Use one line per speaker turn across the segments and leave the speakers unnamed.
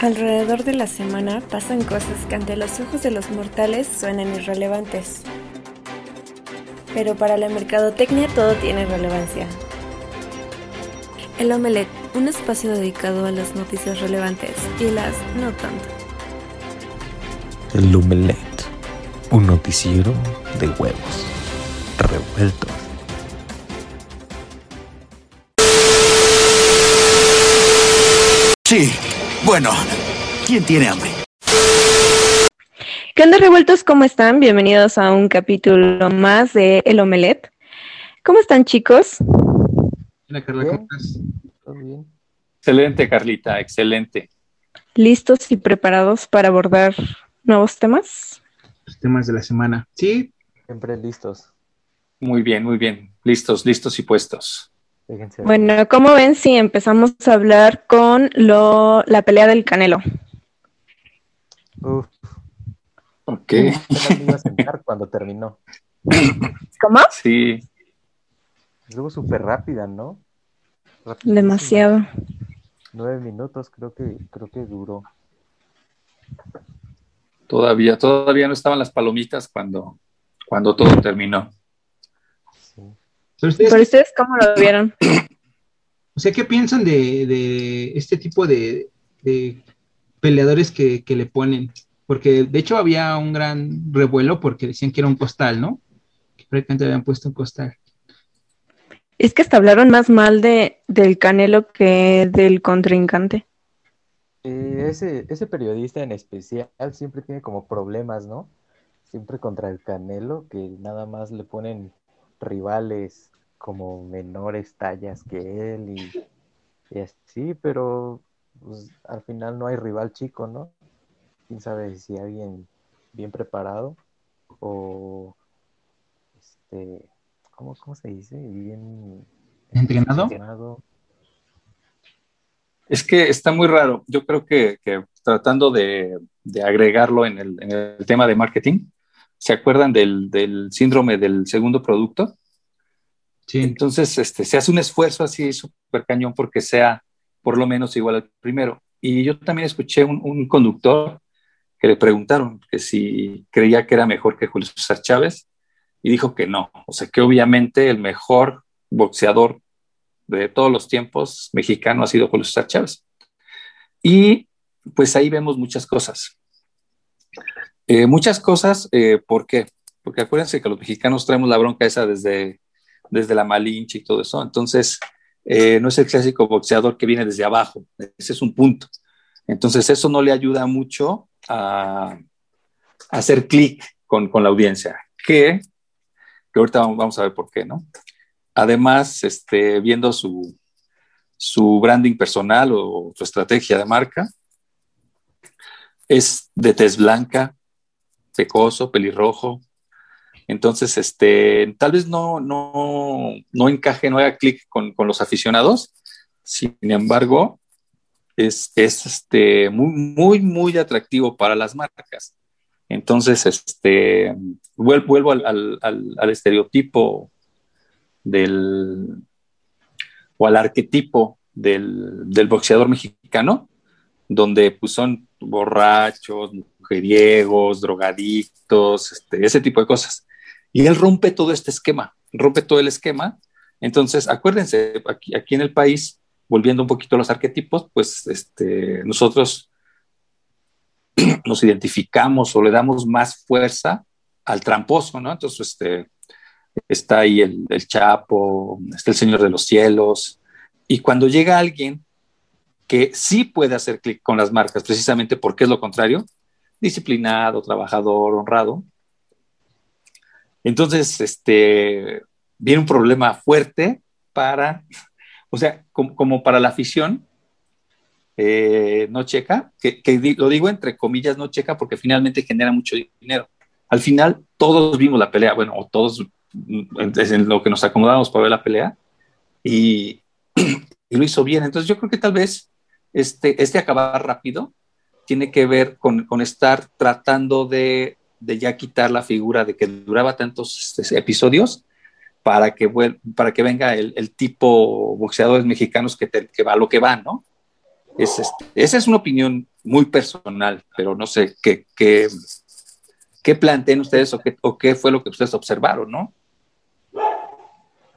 Alrededor de la semana pasan cosas que ante los ojos de los mortales suenan irrelevantes. Pero para la mercadotecnia todo tiene relevancia. El Omelette, un espacio dedicado a las noticias relevantes y las no tanto.
El Omelette, un noticiero de huevos revueltos.
Sí, bueno, ¿quién tiene hambre?
¿Qué onda revueltos? ¿Cómo están? Bienvenidos a un capítulo más de El Omelette. ¿Cómo están chicos?
Hola Carla, ¿cómo estás?
¿Todo bien?
Excelente, Carlita, excelente.
¿Listos y preparados para abordar nuevos temas?
Los temas de la semana. Sí,
Siempre listos.
Muy bien, muy bien. Listos, listos y puestos.
Bueno, ¿cómo ven si empezamos a hablar con lo, la pelea del Canelo?
Uf,
Ok.
a sentar cuando terminó.
¿Cómo?
Sí,
Luego súper rápida, ¿no?
Demasiado.
Nueve minutos creo que creo que duró.
todavía, todavía no estaban las palomitas cuando, cuando todo terminó.
Pero ustedes,
¿Pero ustedes cómo lo vieron?
o sea, ¿qué piensan de, de este tipo de, de peleadores que, que le ponen? Porque de hecho había un gran revuelo porque decían que era un costal, ¿no? Que prácticamente habían puesto un costal.
Es que hasta hablaron más mal de, del Canelo que del contrincante.
Eh, ese, ese periodista en especial siempre tiene como problemas, ¿no? Siempre contra el Canelo, que nada más le ponen rivales como menores tallas que él y, y así, pero pues, al final no hay rival chico, ¿no? Quién sabe si alguien bien preparado o este, ¿cómo, cómo se dice? Bien
¿Entrenado?
entrenado.
Es que está muy raro. Yo creo que, que tratando de, de agregarlo en el, en el tema de marketing, ¿se acuerdan del, del síndrome del segundo producto?
Sí.
Entonces, este, se hace un esfuerzo así súper cañón porque sea por lo menos igual al primero. Y yo también escuché un, un conductor que le preguntaron que si creía que era mejor que Julio César Chávez y dijo que no. O sea, que obviamente el mejor boxeador de todos los tiempos mexicano ha sido Julio César Chávez. Y pues ahí vemos muchas cosas. Eh, muchas cosas, eh, ¿por qué? Porque acuérdense que los mexicanos traemos la bronca esa desde, desde la Malinche y todo eso. Entonces, eh, no es el clásico boxeador que viene desde abajo. Ese es un punto. Entonces, eso no le ayuda mucho a, hacer clic con, con, la audiencia. Que, que ahorita vamos, vamos, a ver por qué, ¿no? Además, este, viendo su, su branding personal o su estrategia de marca, es de tez blanca, pecoso, pelirrojo. Entonces, este, tal vez no, no, no encaje, no haga clic con, con, los aficionados. Sin embargo, es, es este, muy, muy, muy atractivo para las marcas. Entonces, este, vuelvo al, al, al, al estereotipo del, o al arquetipo del, del, boxeador mexicano, donde pues, son borrachos, mujeriegos, drogadictos, este, ese tipo de cosas. Y él rompe todo este esquema, rompe todo el esquema. Entonces, acuérdense, aquí, aquí en el país, volviendo un poquito a los arquetipos, pues este, nosotros nos identificamos o le damos más fuerza al tramposo, ¿no? Entonces, este, está ahí el, el, Chapo, está el Señor de los Cielos, y cuando llega alguien que sí puede hacer clic con las marcas, precisamente porque es lo contrario, disciplinado, trabajador, honrado, entonces, este, viene un problema fuerte para, o sea, como, como para la afición, eh, no checa, que, que, lo digo entre comillas, no checa porque finalmente genera mucho dinero. Al final, todos vimos la pelea, bueno, o todos es en lo que nos acomodamos para ver la pelea y, y, lo hizo bien. Entonces yo creo que tal vez este, este acabar rápido tiene que ver con, con estar tratando de, de, ya quitar la figura de que duraba tantos este, episodios para que, para que venga el, el tipo boxeadores mexicanos que, te, que, va a lo que va, ¿no? Es, este, esa es una opinión muy personal, pero no sé qué, qué, qué planteen ustedes o qué, o qué fue lo que ustedes observaron, ¿no?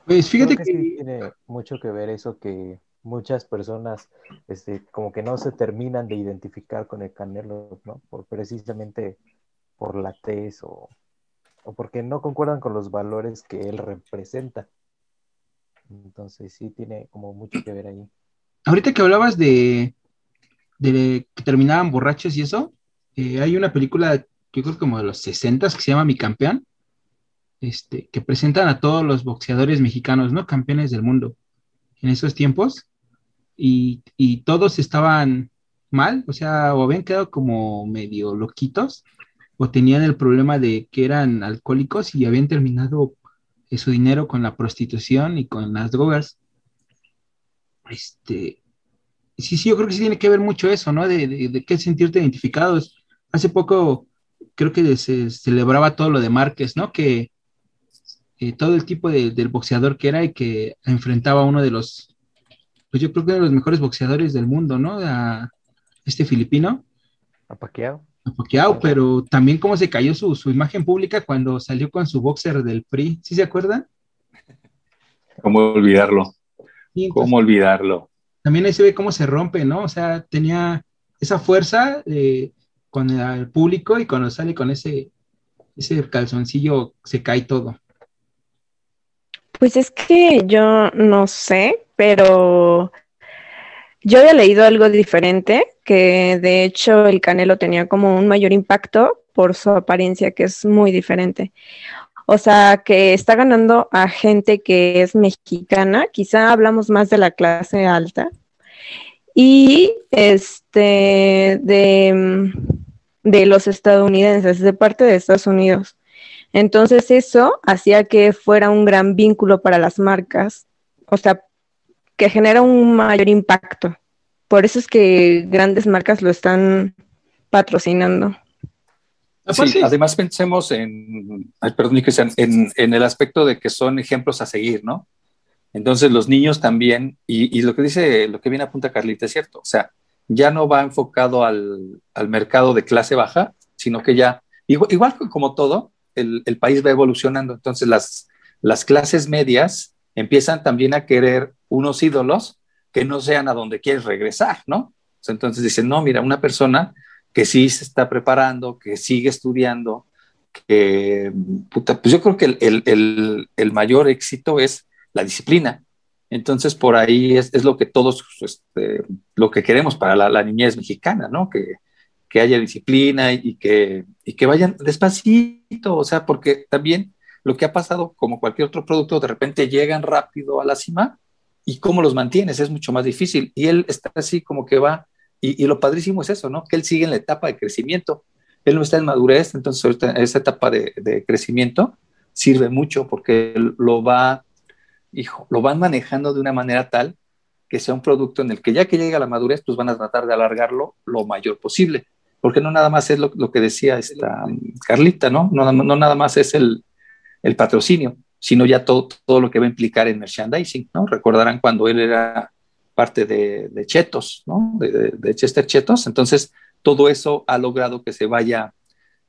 Pues fíjate
Creo
que,
que sí tiene mucho que ver eso que muchas personas este, como que no se terminan de identificar con el Canelo, ¿no? Por, precisamente por la tez o, o porque no concuerdan con los valores que él representa. Entonces sí tiene como mucho que ver ahí.
ahorita que hablabas de, de que terminaban borrachos y eso, eh, hay una película, yo creo como de los 60 que se llama Mi Campeón, este, que presentan a todos los boxeadores mexicanos, ¿no? Campeones del mundo en esos tiempos, y, y todos estaban mal, o sea, o habían quedado como medio loquitos, o tenían el problema de que eran alcohólicos y habían terminado su dinero con la prostitución y con las drogas. Este, sí, sí, yo creo que sí tiene que ver mucho eso, ¿no? De, de, de qué sentirte identificados. Hace poco creo que se celebraba todo lo de Márquez, ¿no? Que eh, todo el tipo de, del boxeador que era y que enfrentaba a uno de los, pues yo creo que de los mejores boxeadores del mundo, ¿no? A este filipino,
¿A Pacquiao?
a Pacquiao, pero también cómo se cayó su, su imagen pública cuando salió con su boxer del PRI, ¿sí se acuerdan?
¿Cómo olvidarlo?
Sí, entonces,
¿Cómo olvidarlo?
también ahí se ve cómo se rompe, ¿no? O sea, tenía esa fuerza eh, con el público y cuando sale con ese, ese calzoncillo se cae todo.
Pues es que yo no sé, pero yo había leído algo diferente, que de hecho el Canelo tenía como un mayor impacto por su apariencia, que es muy diferente. O sea, que está ganando a gente que es mexicana, quizá hablamos más de la clase alta, y este de, de los estadounidenses, de parte de Estados Unidos. Entonces eso hacía que fuera un gran vínculo para las marcas, o sea, que genera un mayor impacto. Por eso es que grandes marcas lo están patrocinando.
Sí, además pensemos en, ay, perdón, Cristian, en, en, el aspecto de que son ejemplos a seguir, ¿no? Entonces los niños también, y, y, lo que dice, lo que viene a punta Carlita es cierto, o sea, ya no va enfocado al, al mercado de clase baja, sino que ya, igual, igual como todo, el, el, país va evolucionando, entonces las, las clases medias empiezan también a querer unos ídolos que no sean a donde quieres regresar, ¿no? Entonces dicen, no, mira, una persona que sí se está preparando, que sigue estudiando, que, pues yo creo que el, el, el, el, mayor éxito es la disciplina. Entonces, por ahí es, es lo que todos, este, lo que queremos para la, la niñez mexicana, ¿no? Que, que haya disciplina y, que, y que vayan despacito, o sea, porque también lo que ha pasado, como cualquier otro producto, de repente llegan rápido a la cima y cómo los mantienes es mucho más difícil. Y él está así como que va y, y, lo padrísimo es eso, ¿no? Que él sigue en la etapa de crecimiento. Él no está en madurez, entonces esa etapa de, de, crecimiento sirve mucho porque lo va, hijo, lo van manejando de una manera tal que sea un producto en el que ya que llega a la madurez, pues van a tratar de alargarlo lo mayor posible. Porque no nada más es lo, lo que decía esta Carlita, ¿no? No, no, no nada más es el, el patrocinio, sino ya todo, todo lo que va a implicar en merchandising, ¿no? Recordarán cuando él era parte de, de Chetos, ¿no? De, de, de, Chester Chetos. Entonces, todo eso ha logrado que se vaya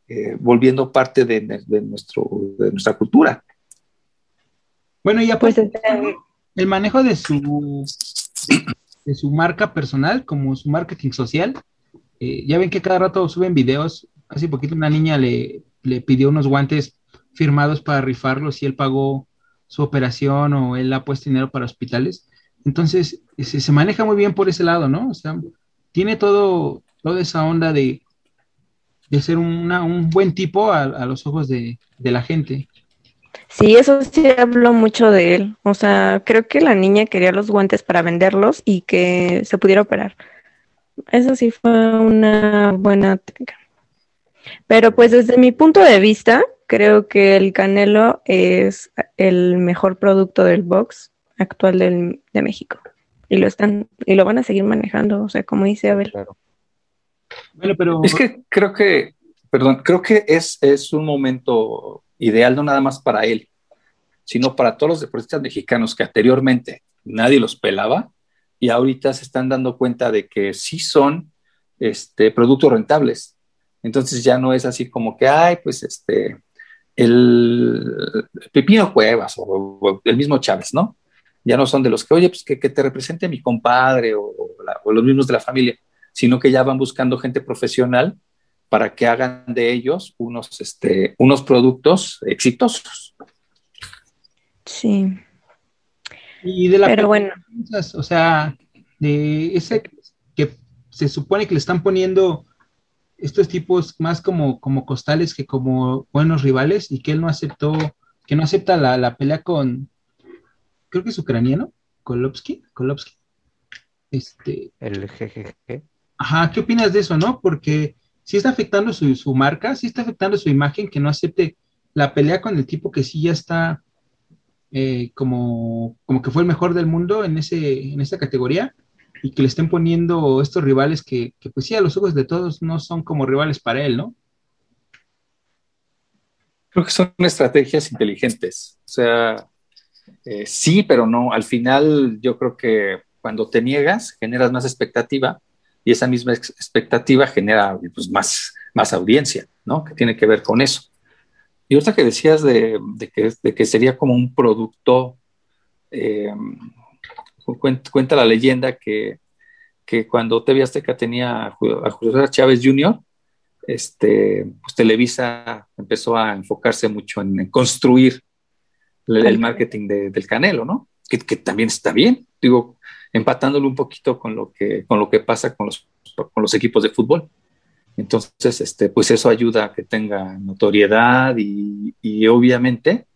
eh, volviendo parte de, nuestro, de nuestra cultura.
Bueno, y pues el manejo de su, de su marca personal como su marketing social. Eh, ya ven que cada rato suben videos. Hace poquito una niña le, le pidió unos guantes firmados para rifarlos y él pagó su operación o él ha puesto dinero para hospitales. Entonces, se, se, maneja muy bien por ese lado, ¿no? O sea, tiene todo, toda esa onda de, de ser un buen tipo a, a los ojos de, de, la gente.
Sí, eso sí habló mucho de él. O sea, creo que la niña quería los guantes para venderlos y que se pudiera operar. Eso sí fue una buena técnica. Pero pues desde mi punto de vista, creo que el Canelo es el mejor producto del box actual del, de México. Y lo están, y lo van a seguir manejando, o sea, como dice Abel.
Claro. Bueno, pero... Es que creo que, perdón, creo que es, es un momento ideal no nada más para él, sino para todos los deportistas mexicanos que anteriormente nadie los pelaba y ahorita se están dando cuenta de que sí son este, productos rentables. Entonces ya no es así como que, ay, pues este, el Pepino Cuevas o, el mismo Chávez, ¿no? Ya no son de los que, oye, pues que, te represente mi compadre o, los mismos de la familia, sino que ya van buscando gente profesional para que hagan de ellos unos, este, unos productos exitosos.
Sí.
Y de la
Pero bueno.
O sea, de ese que se supone que le están poniendo estos tipos más como, como costales que como buenos rivales y que él no aceptó, que no acepta la, pelea con, creo que es ucraniano, Kolovsky, Kolovsky. Este,
el GGG.
Ajá, ¿qué opinas de eso, no? Porque sí está afectando su, su marca, sí está afectando su imagen, que no acepte la pelea con el tipo que sí ya está eh, como, como que fue el mejor del mundo en, ese, en esa categoría y que le estén poniendo estos rivales que, pues sí, a los ojos de todos no son como rivales para él, ¿no?
Creo que son estrategias inteligentes. O sea, eh, sí, pero no. Al final yo creo que cuando te niegas generas más expectativa y esa misma expectativa genera pues, más, más audiencia, ¿no? Que tiene que ver con eso. Y otra que decías de, que, sería como un producto eh, cuenta, la leyenda que, cuando TV Azteca tenía a Julio Chávez Jr., este, pues Televisa empezó a enfocarse mucho en, construir el, marketing del Canelo, ¿no? Que, también está bien, digo, empatándolo un poquito con lo que, con lo que pasa con los, con los equipos de fútbol. Entonces, este, pues eso ayuda a que tenga notoriedad y, obviamente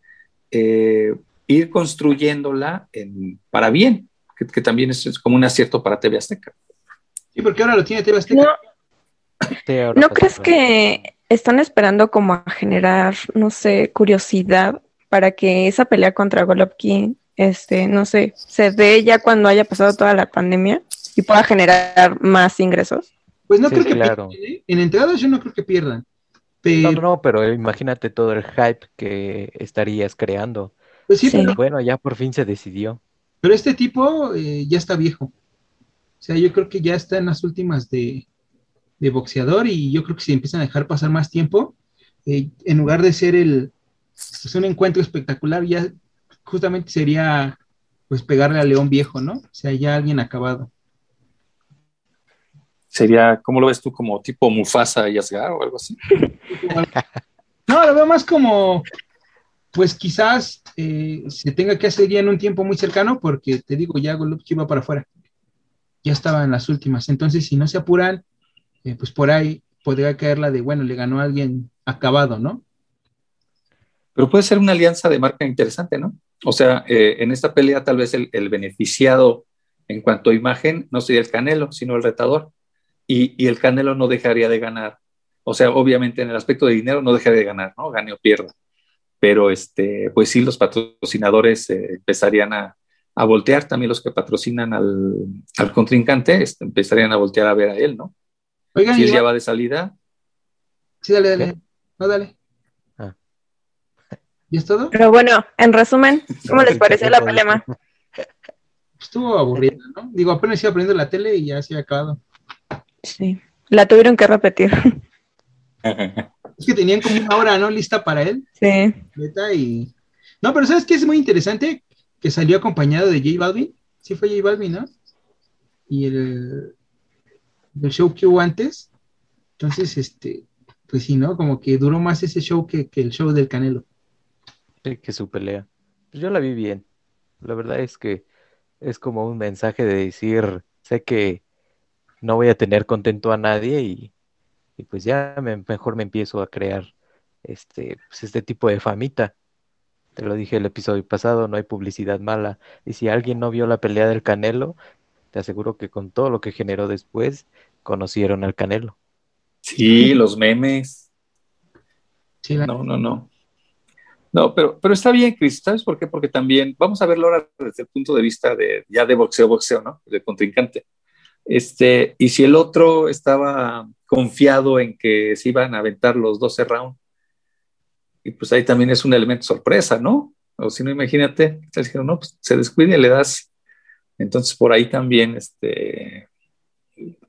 eh, ir construyéndola para bien, que, también es, como un acierto para TV Azteca.
¿Y por qué ahora lo tiene TV Azteca?
No, crees que están esperando como a generar, no sé, curiosidad para que esa pelea contra Golovkin, este, no sé, se dé ya cuando haya pasado toda la pandemia y pueda generar más ingresos?
Pues no creo que pierdan. ¿eh? En entradas yo no creo que pierdan.
Pero... No, no, pero imagínate todo el hype que estarías creando.
Pues sí, Pero...
Bueno, ya por fin se decidió.
Pero este tipo eh, ya está viejo. O sea, yo creo que ya está en las últimas de, boxeador y yo creo que si empiezan a dejar pasar más tiempo, eh, en lugar de ser el pues, un encuentro espectacular, ya justamente sería pues pegarle al león viejo, ¿no? O sea, ya alguien acabado.
Sería, ¿cómo lo ves tú? Como tipo Mufasa y Asgar o algo así.
no, lo veo más como pues quizás eh, se tenga que hacer ya en un tiempo muy cercano, porque te digo, ya Golovkin va para afuera. Ya estaba en las últimas. Entonces, si no se apuran, eh, pues por ahí podría caer la de, bueno, le ganó a alguien acabado, ¿no?
Pero puede ser una alianza de marca interesante, ¿no? O sea, eh, en esta pelea tal vez el, beneficiado en cuanto a imagen no sería el Canelo, sino el retador. Y, y, el Canelo no dejaría de ganar. O sea, obviamente en el aspecto de dinero no dejaría de ganar, ¿no? Gane o pierda pero este, pues sí, los patrocinadores eh, empezarían a, voltear, también los que patrocinan al, contrincante este, empezarían a voltear a ver a él, ¿no? Oigan, si él ya va de salida.
Sí, dale, dale. No, dale. Ah. ¿Y es todo?
Pero bueno, en resumen, ¿cómo les pareció la pelea?
Estuvo aburrida, ¿no? Digo, apenas iba aprendiendo la tele y ya se ha acabado.
Sí, la tuvieron que repetir.
Es que tenían como una hora, ¿no? Lista para él.
Sí.
Y... No, pero ¿sabes qué es muy interesante? Que salió acompañado de J Balvin. Sí fue J Balvin, ¿no? Y el, el show que hubo antes. Entonces, este, pues sí, ¿no? Como que duró más ese show que, el show del Canelo.
Sí, que su pelea. Pues yo la vi bien. La verdad es que es como un mensaje de decir, sé que no voy a tener contento a nadie y y pues ya mejor me empiezo a crear este, pues este tipo de famita. Te lo dije el episodio pasado, no hay publicidad mala. Y si alguien no vio la pelea del Canelo, te aseguro que con todo lo que generó después, conocieron al Canelo.
Sí, los memes. No, no, no. No, pero, pero está bien, Chris. ¿Sabes por qué? Porque también, vamos a verlo ahora desde el punto de vista de ya de boxeo, boxeo, ¿no? De contrincante. Este, y si el otro estaba confiado en que se iban a aventar los 12 rounds. Y pues ahí también es un elemento sorpresa, ¿no? O si no, imagínate, no, pues se descuide y le das. Entonces por ahí también, este,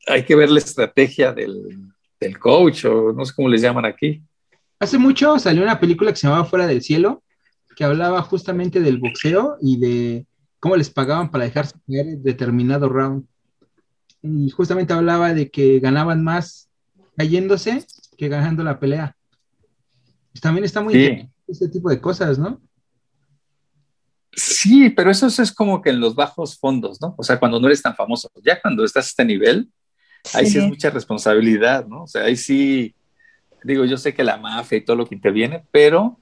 hay que ver la estrategia del, del coach o no sé cómo les llaman aquí.
Hace mucho salió una película que se llamaba Fuera del Cielo, que hablaba justamente del boxeo y de cómo les pagaban para dejarse caer determinado round. Y justamente hablaba de que ganaban más cayéndose que ganando la pelea. Pues también está muy
Sí.
interesante ese tipo de cosas, ¿no?
Sí, pero eso es como que en los bajos fondos, ¿no? O sea, cuando no eres tan famoso. Ya cuando estás a este nivel, ahí sí es mucha responsabilidad, ¿no? O sea, ahí sí, digo, yo sé que la mafia y todo lo que interviene, pero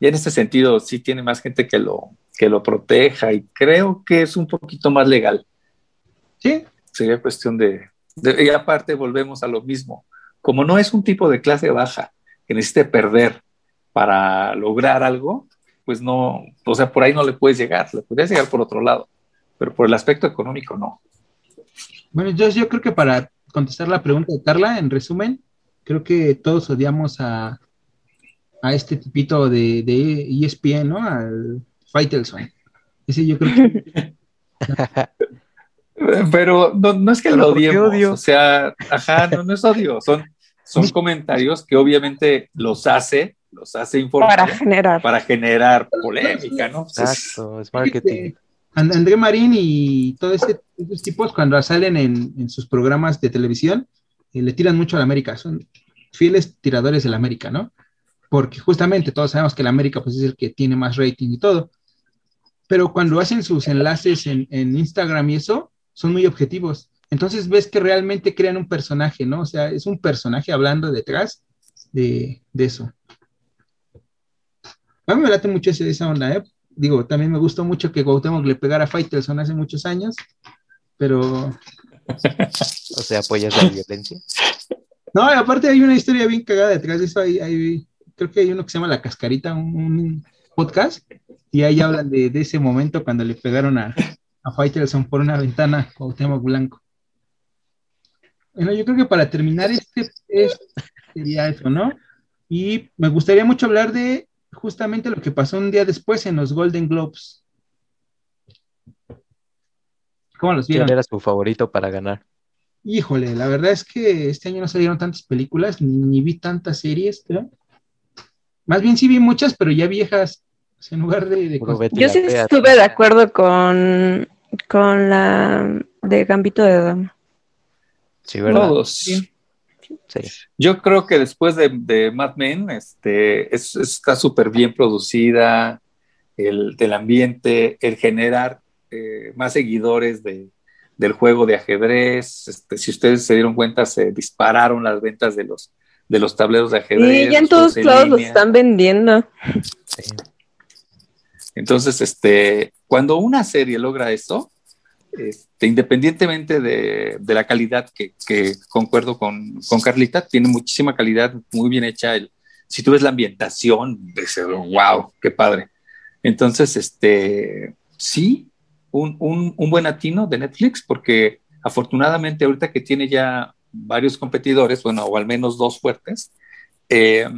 ya en este sentido sí tiene más gente que lo, que lo proteja y creo que es un poquito más legal.
Sí,
Sería cuestión de, de- y aparte volvemos a lo mismo. Como no es un tipo de clase baja que necesite perder para lograr algo, pues no, o sea, por ahí no le puedes llegar, le podrías llegar por otro lado, pero por el aspecto económico no.
Bueno, yo, yo creo que para contestar la pregunta de Carla, en resumen, creo que todos odiamos a, a este tipito de, de ESPN, ¿no? Al Faitelson. Ese yo creo que
Pero no, no es que
Pero
lo
¿por qué
odiemos,
odio?
o sea, ajá, no, no es odio, son, son comentarios que obviamente los hace, los hace informar
Para
para,
generar.
generar polémica, ¿no?
Exacto, es marketing.
And- André Marín y todos ese- esos tipos cuando salen en, en sus programas de televisión eh, le tiran mucho a la América, son fieles tiradores de la América, ¿no? Porque justamente todos sabemos que la América pues, es el que tiene más rating y todo, pero cuando hacen sus enlaces en, en Instagram y eso, son muy objetivos. Entonces ves que realmente crean un personaje, ¿no? O sea, es un personaje hablando detrás de, de eso. A mí me late mucho ese- esa onda, ¿eh? Digo, también me gustó mucho que Cuauhtémoc le pegara a Faitelson hace muchos años, pero...
O sea, apoyas la violencia.
No, y aparte hay una historia bien cagada detrás de eso. Hay, hay- creo que hay uno que se llama La Cascarita, un, un podcast, y ahí hablan de, de ese momento cuando le pegaron a, a Faitelson por una ventana a Cuauhtémoc Blanco. Bueno, yo creo que para terminar este es, sería eso, ¿no? Y me gustaría mucho hablar de justamente lo que pasó un día después en los Golden Globes. ¿Cómo los
¿Quién
vieron?
era su favorito para ganar?
Híjole, la verdad es que este año no salieron tantas películas, ni, ni vi tantas series, creo. Más bien sí vi muchas, pero ya viejas. O sea, en lugar de, de
Yo sí estuve de acuerdo con, con la de Gambito de Dama.
Sí, ¿verdad?
todos.
Sí.
Sí.
Yo creo que después de, de Mad Men, este, es- está súper bien producida, el del ambiente, el generar eh, más seguidores de, del juego de ajedrez. Este, si ustedes se dieron cuenta, se dispararon las ventas de los, de los tableros de ajedrez.
Y ya en
los
todos lados los están vendiendo.
sí.
Entonces, este, cuando una serie logra esto, este, independientemente de, de la calidad, que, que concuerdo con, con Carlita, tiene muchísima calidad, muy bien hecha. El, si tú ves la ambientación, wow, qué padre. Entonces, este, sí, un, un, un buen atino de Netflix, porque afortunadamente ahorita que tiene ya varios competidores, bueno, o al menos dos fuertes, eh,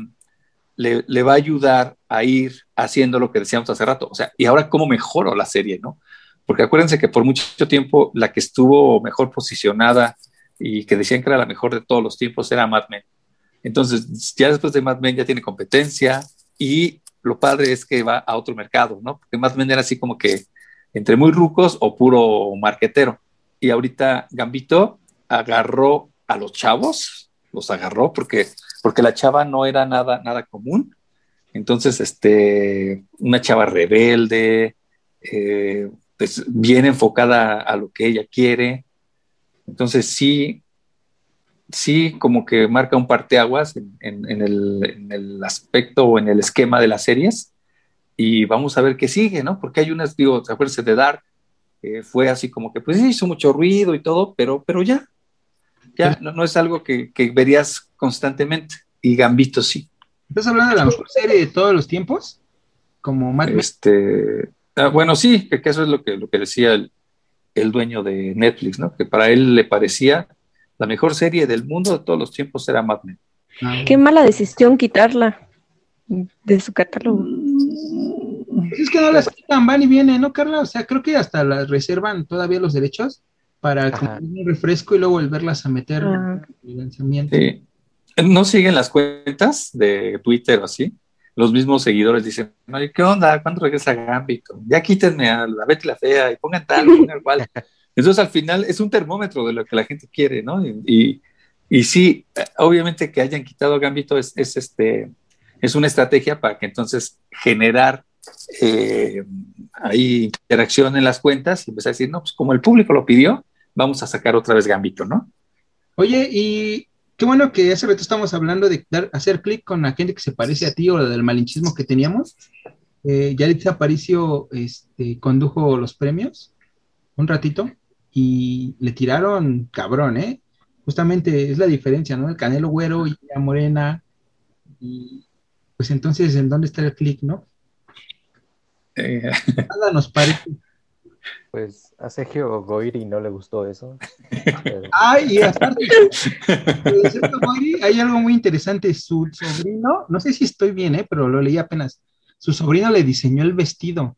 le, va a ayudar a ir haciendo lo que decíamos hace rato. O sea, y ahora cómo mejoro la serie, ¿no? Porque acuérdense que por mucho tiempo la que estuvo mejor posicionada y que decían que era la mejor de todos los tiempos era Mad Men. Entonces, ya después de Mad Men ya tiene competencia y lo padre es que va a otro mercado, ¿no? Porque Mad Men era así como que entre muy rucos o puro marquetero. Y ahorita Gambito agarró a los chavos, los agarró porque, porque la chava no era nada, nada común. Entonces, este, una chava rebelde, eh, pues, bien enfocada a lo que ella quiere. Entonces, sí, sí, como que marca un parteaguas en, en, en, el, en el aspecto o en el esquema de las series. Y vamos a ver qué sigue, ¿no? Porque hay unas, digo, acuérdense de Dark, eh, fue así como que, pues hizo mucho ruido y todo, pero, pero ya, ya no, no es algo que, que, verías constantemente. Y Gambito sí.
¿Estás hablando de la mejor serie de todos los tiempos? Como Mad Men.
Este, ah, bueno, sí, que, que, eso es lo que, lo que decía el, el, dueño de Netflix, ¿no? Que para él le parecía la mejor serie del mundo de todos los tiempos era Mad Men.
Ah, Qué mala decisión quitarla de su catálogo.
Es que no las quitan, van y vienen, ¿no, Carla? O sea, creo que hasta las reservan todavía los derechos para comprar un refresco y luego volverlas a meter
Ah.
en el lanzamiento.
Sí. ¿No siguen las cuentas de Twitter o así? Los mismos seguidores dicen, ¿qué onda? ¿Cuándo regresa Gambito? Ya quítenme a la Betty la Fea y pongan tal, pongan cual. Entonces al final es un termómetro de lo que la gente quiere, ¿no? Y, y, y sí, obviamente que hayan quitado a Gambito es, es, este, es una estrategia para que entonces generar eh, ahí interacción en las cuentas y empezar a decir, no, pues como el público lo pidió, vamos a sacar otra vez Gambito, ¿no?
Oye, y qué bueno que hace rato estamos hablando de dar, hacer clic con la gente que se parece a ti o del malinchismo que teníamos. Eh, Yalitza Aparicio este, condujo los premios un ratito y le tiraron cabrón, ¿eh? Justamente es la diferencia, ¿no? El Canelo Güero y la Morena. Y pues entonces, ¿en dónde está el clic, no?
Eh,
Nada nos parece.
Pues a Sergio Goiri no le gustó eso. pero-
Ay, y aparte, de Sergio Goyri, hay algo muy interesante. Su sobrino, no sé si estoy bien, ¿eh? pero lo leí apenas. Su sobrino le diseñó el vestido.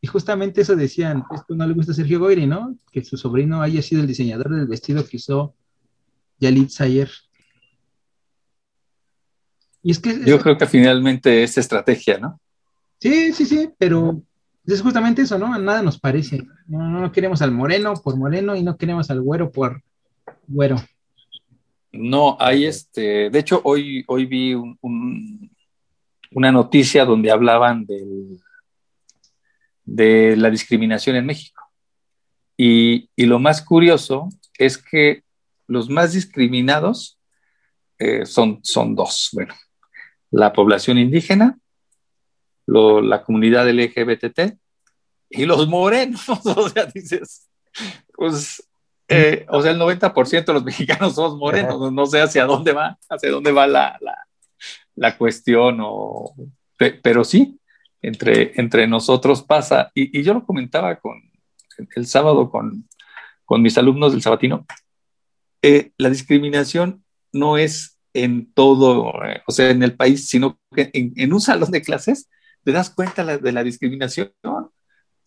Y justamente eso decían, esto no le gusta a Sergio Goyri, ¿no? Que su sobrino haya sido el diseñador del vestido que usó Yalitza ayer. Y es que
yo creo que finalmente es estrategia, ¿no?
Sí, sí, sí, pero es justamente eso, ¿no? Nada nos parece. No, queremos al moreno por moreno y no queremos al güero por güero.
No, hay este, de hecho hoy, hoy vi un- un- una noticia donde hablaban del, de la discriminación en México. Y, y lo más curioso es que los más discriminados eh, son, son dos. Bueno, la población indígena, lo- la comunidad LGBT y los morenos. O sea, dices, pues eh, o sea, el 90% de los mexicanos somos morenos, no, sé hacia dónde va, hacia dónde va la, la, la cuestión, o, pe- pero sí, entre, entre nosotros pasa, y, y yo lo comentaba con, el sábado con, con mis alumnos del sabatino, eh, la discriminación no es en todo, eh, o sea, en el país, sino que en, en un salón de clases te das cuenta de la discriminación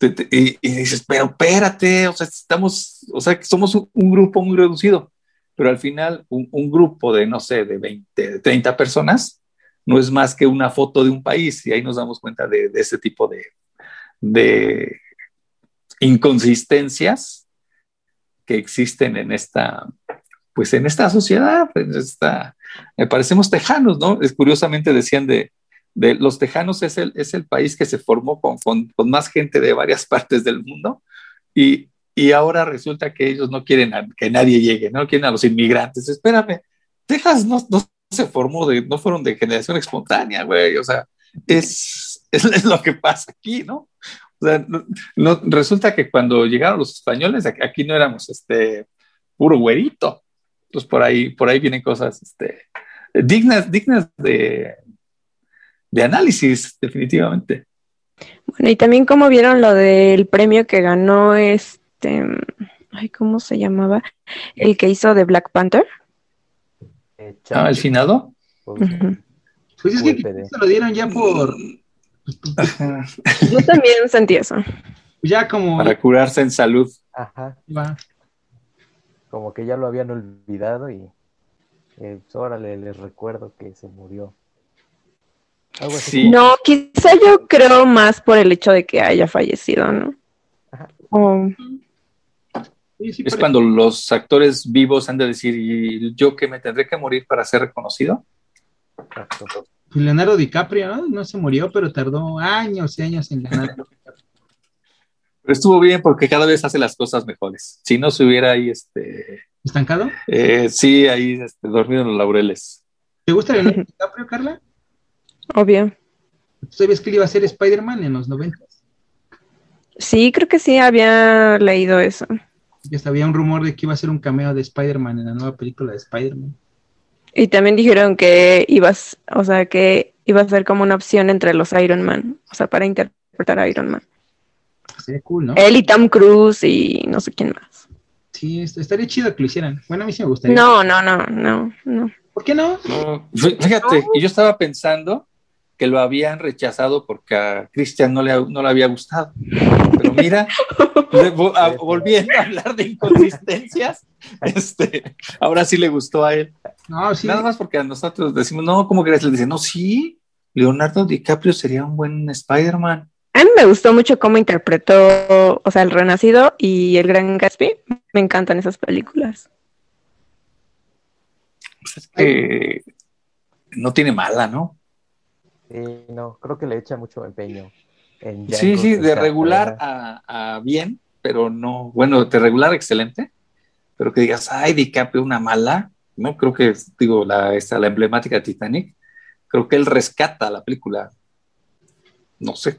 y, dices, pero espérate, o sea, estamos, o sea, somos un, un grupo muy reducido, pero al final un, grupo de, no sé, de 20, de 30 personas no es más que una foto de un país y ahí nos damos cuenta de, ese tipo de, de inconsistencias que existen en esta, pues en esta sociedad, en esta, me parecemos tejanos, ¿no? Es curiosamente decían de, de los tejanos es el, es el país que se formó con, con, más gente de varias partes del mundo y, y ahora resulta que ellos no quieren que nadie llegue, no quieren a los inmigrantes. Espérame, Texas no, no se formó, de, no fueron de generación espontánea, güey, o sea, es, es, es lo que pasa aquí, ¿no? O sea, no, no, resulta que cuando llegaron los españoles, aquí no éramos este puro güerito. Entonces por ahí, por ahí vienen cosas este, dignas, dignas de, de análisis, definitivamente.
Bueno, y también como vieron lo del premio que ganó este, ay, ¿cómo se llamaba? El que hizo de Black Panther.
Eh,
Ah, el finado.
Pues.
Pues es que
UPD.
se lo dieron ya por,
Yo también sentí eso.
ya como,
Para curarse en salud.
Ajá,
va.
como que ya lo habían olvidado y eh, pues, órale, les recuerdo que se murió. Algo así.
Sí.
No, quizá yo creo más por el hecho de que haya fallecido, ¿no?
Ajá.
O-
Sí, sí,
Es cuando los actores vivos han de decir, ¿y yo que me tendré que morir para ser reconocido?
Exacto.
Leonardo DiCaprio, ¿no? No se murió, pero tardó años y años en ganar.
Pero estuvo bien porque cada vez hace las cosas mejores. Si no se hubiera ahí, este,
¿Estancado?
eh, sí, ahí este, dormido en los laureles.
¿Te gusta Leonardo DiCaprio, Carla?
Obvio.
¿Tú sabías que él iba a ser Spider-Man en los 90?
Sí, creo que sí había leído eso.
Ya había un rumor de que iba a ser un cameo de Spider-Man en la nueva película de Spider-Man.
Y también dijeron que ibas, o sea, que iba a ser como una opción entre los Iron Man, o sea, para interpretar a Iron Man.
Sería cool, ¿no?
Él y Tom Cruise y no sé quién más.
Sí, est- estaría chido que lo hicieran. Bueno, a mí sí me gustaría.
No, no, no, no, no.
¿Por qué no?
No, fí- fíjate, yo estaba pensando que lo habían rechazado porque a Christian no le, no le había gustado. Pero mira, le vo- a- volviendo a hablar de inconsistencias, este, ahora sí le gustó a él.
No, sí.
Nada más porque a nosotros decimos, no, ¿cómo crees? Le dicen, no, sí, Leonardo DiCaprio sería un buen Spider-Man.
A mí me gustó mucho cómo interpretó, o sea, El Renacido y El Gran Gatsby. Me encantan esas películas.
Pues es que no tiene mala, ¿no?
Sí, no, creo que le echa mucho empeño. En
Sí,
Django,
sí,
en
de regular a, a bien, pero no, bueno, de regular excelente, pero que digas, ay, DiCaprio, una mala, no creo que, digo, la, esta, la emblemática de Titanic, creo que él rescata la película. No sé,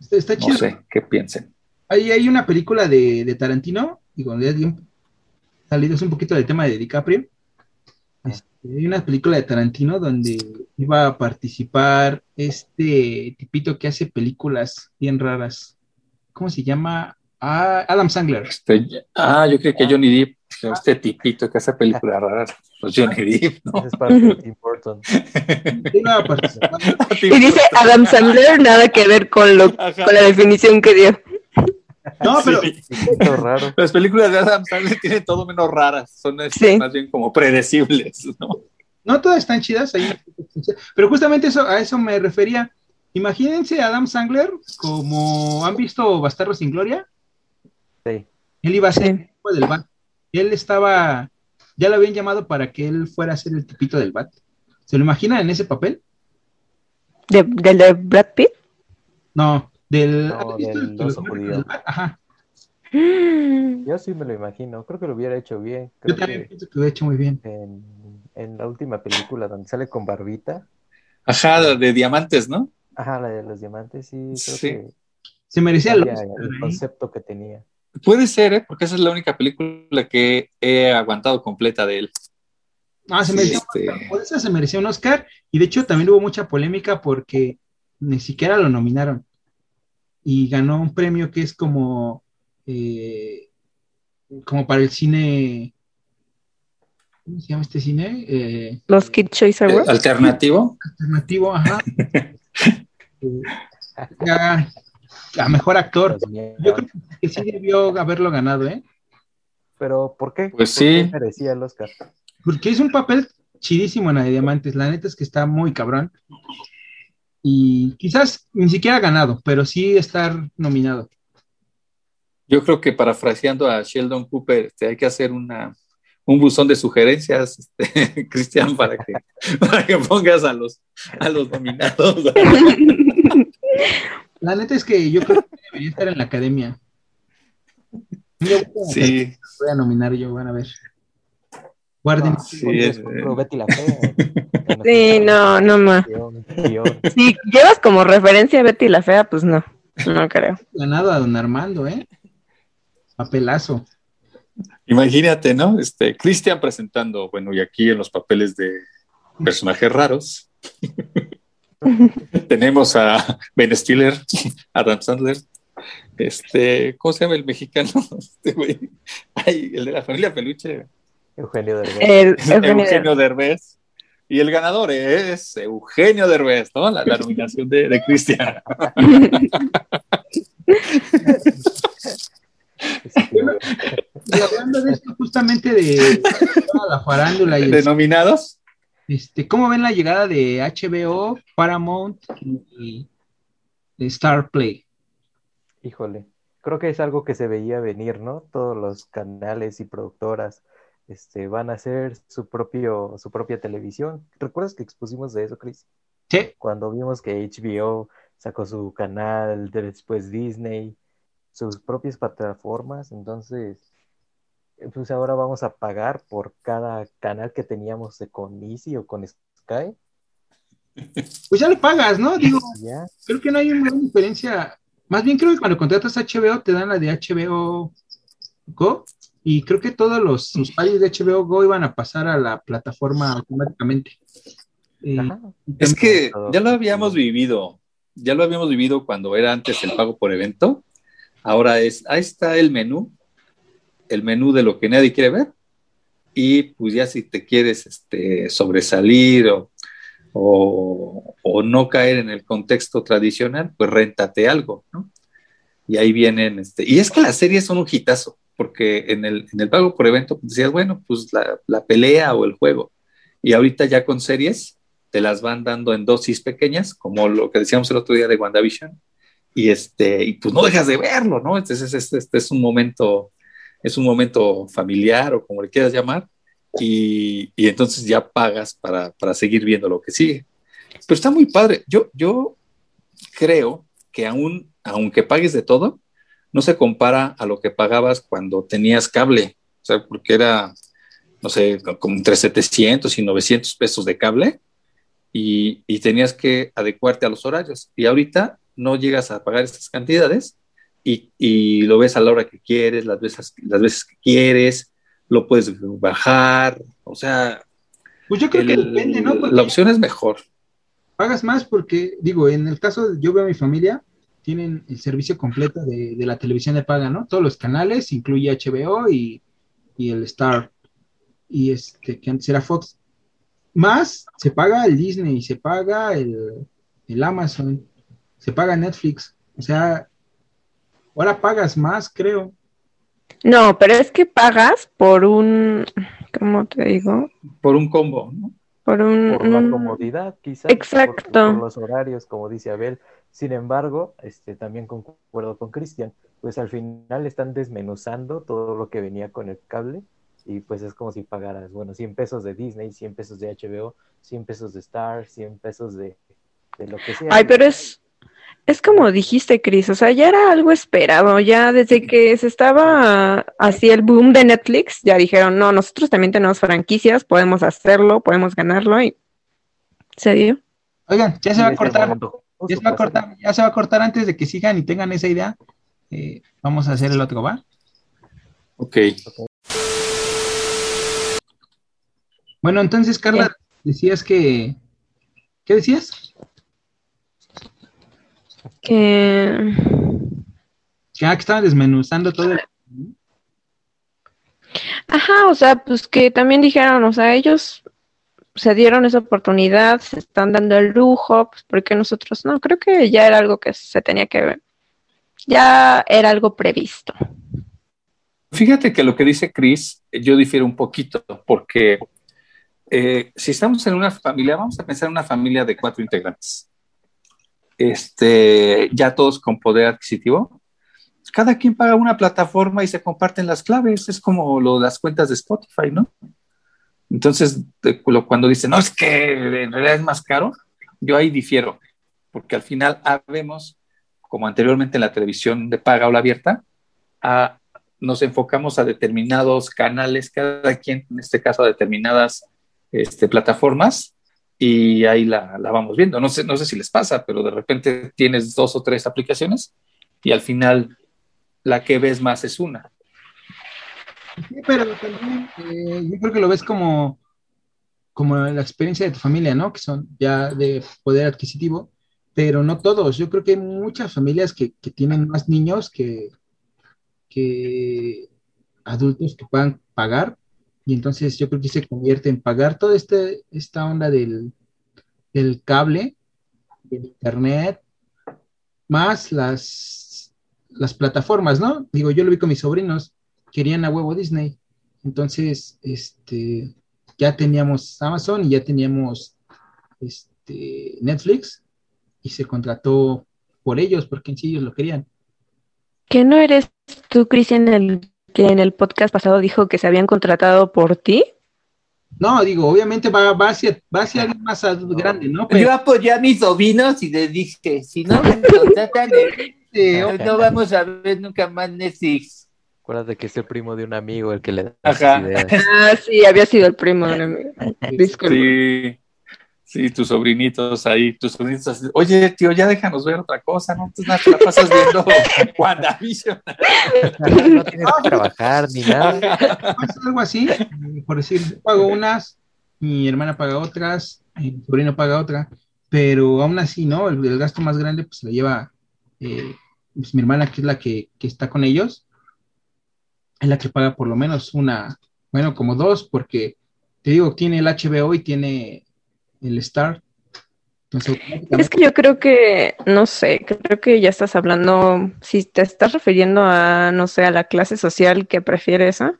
Está, está
no
chido.
sé qué piensen.
Hay, hay una película de, de Tarantino, digo, ya bien salido es un poquito del tema de DiCaprio. Hay una película de Tarantino donde iba a participar este tipito que hace películas bien raras. ¿Cómo se llama? Ah, Adam Sandler.
Este, ah, yo creo que Johnny Depp, este tipito que hace películas raras, pues Johnny Depp, ¿no?
Es parte de Tim Burton.
Iba a participar.
Y dice Adam Sandler, nada que ver con, lo,
Ajá.
con la definición que dio.
No, pero
Sí.
Raro.
Las películas de Adam Sandler tienen todo menos raras, son este,
Sí.
más bien como predecibles, ¿no?
no todas están chidas. hay- pero justamente eso, a eso me refería. Imagínense a Adam Sandler como han visto Bastardos sin Gloria.
Sí.
Él iba a ser
Sí.
el tipo del bat. Él estaba, ya lo habían llamado para que él fuera a ser el tipito del bat. ¿Se lo imaginan en ese papel?
¿De, ¿Del de Brad Pitt?
No, del.
No,
¿has visto
del
el
judío.
Ajá.
Yo sí me lo imagino. Creo que lo hubiera hecho bien.
Yo también
que
pienso que lo he hecho muy bien.
en, en la última película donde sale con barbita,
Ajá, de diamantes, ¿no?
ajá, la de los diamantes, sí, creo
Sí.
que
Se merecía el ¿eh?
concepto que tenía.
Puede ser, ¿eh? Porque esa es la única película que he aguantado completa de él.
Ah, se
Sí,
merecía
este-
un Oscar. Por eso se merecía un Oscar. Y de hecho también hubo mucha polémica porque ni siquiera lo nominaron. Y ganó un premio que es como, eh, como para el cine. ¿Cómo se llama este cine? Eh,
Los Kid Choice
Eh,
Awards.
Alternativo.
alternativo, ajá. Eh, a, a mejor actor.
Miedos.
Yo creo que sí debió haberlo ganado, ¿eh?
Pero ¿por qué?
Pues
¿Por qué
sí.
merecía el Oscar.
Porque es un papel chidísimo en la de Diamantes. La neta es que está muy cabrón. Y quizás ni siquiera ha ganado, pero sí estar nominado.
Yo creo que parafraseando a Sheldon Cooper, este, hay que hacer una, un buzón de sugerencias, este, Cristian, para que, para que pongas a los, a los nominados.
La neta es que yo creo que debería estar en la academia. Yo
Sí,
voy a nominar yo, van a ver. Guarden.
Ah,
sí, es-
como Betty la Fea.
Sí, no, no más. Si llevas como referencia a Betty la Fea, pues no, no creo.
ganado a don Armando, ¿eh? Papelazo.
imagínate, ¿no? Este, Cristian presentando, bueno, y aquí en los papeles de personajes raros, tenemos a Ben Stiller, Adam Sandler, este, ¿cómo se llama el mexicano? Este güey, ay, el de la familia Peluche,
Eugenio Derbez.
El, Eugenio
Eugenio Derbez. Y el ganador es Eugenio Derbez, ¿no? La, la nominación de, de Cristian.
Y hablando de esto, justamente de la farándula y
¿De nominados?
este, ¿cómo ven la llegada de HBO, Paramount y, y Star Play?
Híjole, creo que es algo que se veía venir, ¿no? Todos los canales y productoras este, van a hacer su propio, su propia televisión. ¿Recuerdas que expusimos de eso, Chris?
Sí,
Cuando vimos que HBO sacó su canal, de- después Disney, sus propias plataformas, entonces, eh, pues ahora vamos a pagar por cada canal que teníamos con Easy o con Sky.
pues ya le pagas, ¿no? Digo, creo que no hay una gran diferencia. Más bien creo que cuando contratas HBO te dan la de HBO Go y creo que todos los usuarios de HBO Go iban a pasar a la plataforma automáticamente. Eh,
Es que ya lo habíamos vivido. Ya lo habíamos vivido cuando era antes el pago por evento. Ahora es, ahí está el menú, el menú de lo que nadie quiere ver. Y pues ya si te quieres este, sobresalir o, o, o no caer en el contexto tradicional, pues réntate algo, ¿no? y ahí vienen, este, y es que las series son un hitazo, porque en el, en el pago por evento pues, decías, bueno, pues la, la pelea o el juego, y ahorita ya con series te las van dando en dosis pequeñas, como lo que decíamos el otro día de WandaVision, y este, y pues no dejas de verlo, ¿no? Este, este, este, este es un momento, es un momento familiar o como le quieras llamar, y, y entonces ya pagas para, para, seguir viendo lo que sigue. Pero está muy padre. Yo, yo creo que aún, aunque pagues de todo, no se compara a lo que pagabas cuando tenías cable, o sea, porque era, no sé, como entre 700 y 900 pesos de cable y, y tenías que adecuarte a los horarios. Y ahorita no llegas a pagar estas cantidades y, y, lo ves a la hora que quieres, las veces, las veces que quieres, lo puedes bajar, o sea...
Pues yo creo el, que depende, ¿no?
Porque la opción es mejor.
Pagas más porque, digo, en el caso, yo veo a mi familia, tienen el servicio completo de, de la televisión de paga, ¿no? Todos los canales, incluye HBO y, y el Star, y este, que antes era Fox. Más se paga el Disney, se paga el, el Amazon, se paga Netflix. O sea, ahora pagas más, creo.
No, pero es que pagas por un, ¿cómo te digo?
Por un combo, ¿no?
Por un...
Por la comodidad, quizás.
Exacto.
Por, por, los horarios, como dice Abel. Sin embargo, este, también concuerdo con Cristian, pues al final están desmenuzando todo lo que venía con el cable y pues es como si pagaras, bueno, 100 pesos de Disney, 100 pesos de HBO, 100 pesos de Star, 100 pesos de, de lo que sea.
Ay, pero es, es como dijiste, Cris, o sea, ya era algo esperado, ya desde que se estaba así el boom de Netflix, ya dijeron, no, nosotros también tenemos franquicias, podemos hacerlo, podemos ganarlo y se dio.
Oigan, ya se va a cortar, ya se va a cortar, ya se va a cortar antes de que sigan y tengan esa idea. Eh, vamos a hacer el otro, ¿va?
Ok.
Bueno, entonces, Carla, decías que. ¿Qué decías?
Que.
Que, ah, que estaban desmenuzando todo el...
Ajá, o sea, pues que también dijeron, o sea, ellos se dieron esa oportunidad, se están dando el lujo, pues porque nosotros no, creo que ya era algo que se tenía que ver, ya era algo previsto.
Fíjate que lo que dice Chris, yo difiero un poquito, porque eh, si estamos en una familia, vamos a pensar en una familia de cuatro integrantes, este, ya todos con poder adquisitivo, cada quien paga una plataforma y se comparten las claves, es como lo de las cuentas de Spotify, ¿no? Entonces, cuando dicen, no, es que en realidad es más caro, yo ahí difiero, porque al final vemos, como anteriormente en la televisión de paga o la abierta, nos enfocamos a determinados canales, cada quien, en este caso, a determinadas este, plataformas, y ahí la, la, vamos viendo. No sé, no sé si les pasa, pero de repente tienes dos o tres aplicaciones y al final la que ves más es una.
Sí, pero también eh, yo creo que lo ves como, como la experiencia de tu familia, ¿no? Que son ya de poder adquisitivo, pero no todos. Yo creo que hay muchas familias que, que tienen más niños que, que adultos que puedan pagar, y entonces yo creo que se convierte en pagar toda este, esta onda del, del cable, del internet, más las, las plataformas, ¿no? Digo, yo lo vi con mis sobrinos, querían a huevo Disney. Entonces, este, ya teníamos Amazon y ya teníamos este, Netflix y se contrató por ellos porque en sí ellos lo querían.
¿Que no eres tú, Cristian, el que en el podcast pasado dijo que se habían contratado por ti?
No, digo, obviamente va, va, hacia, va hacia alguien más grande, ¿no?
Pero... Yo apoyé a mis sobrinos y les dije, si no me contratan, eh, no vamos a ver nunca más Netflix.
Acuérdate que es el primo de un amigo el que le da
Ajá.
ideas.
Ah, sí, había sido el primo de un amigo. Disculpa.
Sí, sí, tus sobrinitos ahí, tus sobrinitos así, oye, tío, ya déjanos ver otra cosa, ¿no? Entonces nada, te la pasas viendo WandaVision.
No tienes que trabajar ni nada.
Pasa algo así, por decir, yo pago unas, mi hermana paga otras, mi sobrino paga otra, pero aún así, ¿no? El, el gasto más grande pues lo lleva eh, pues, mi hermana, que es la que, que está con ellos, es la que paga por lo menos una, bueno, como dos, porque te digo, tiene el HBO y tiene el Star. Entonces,
Es que yo creo que, no sé, creo que ya estás hablando, si te estás refiriendo a, no sé, a la clase social que prefiere esa,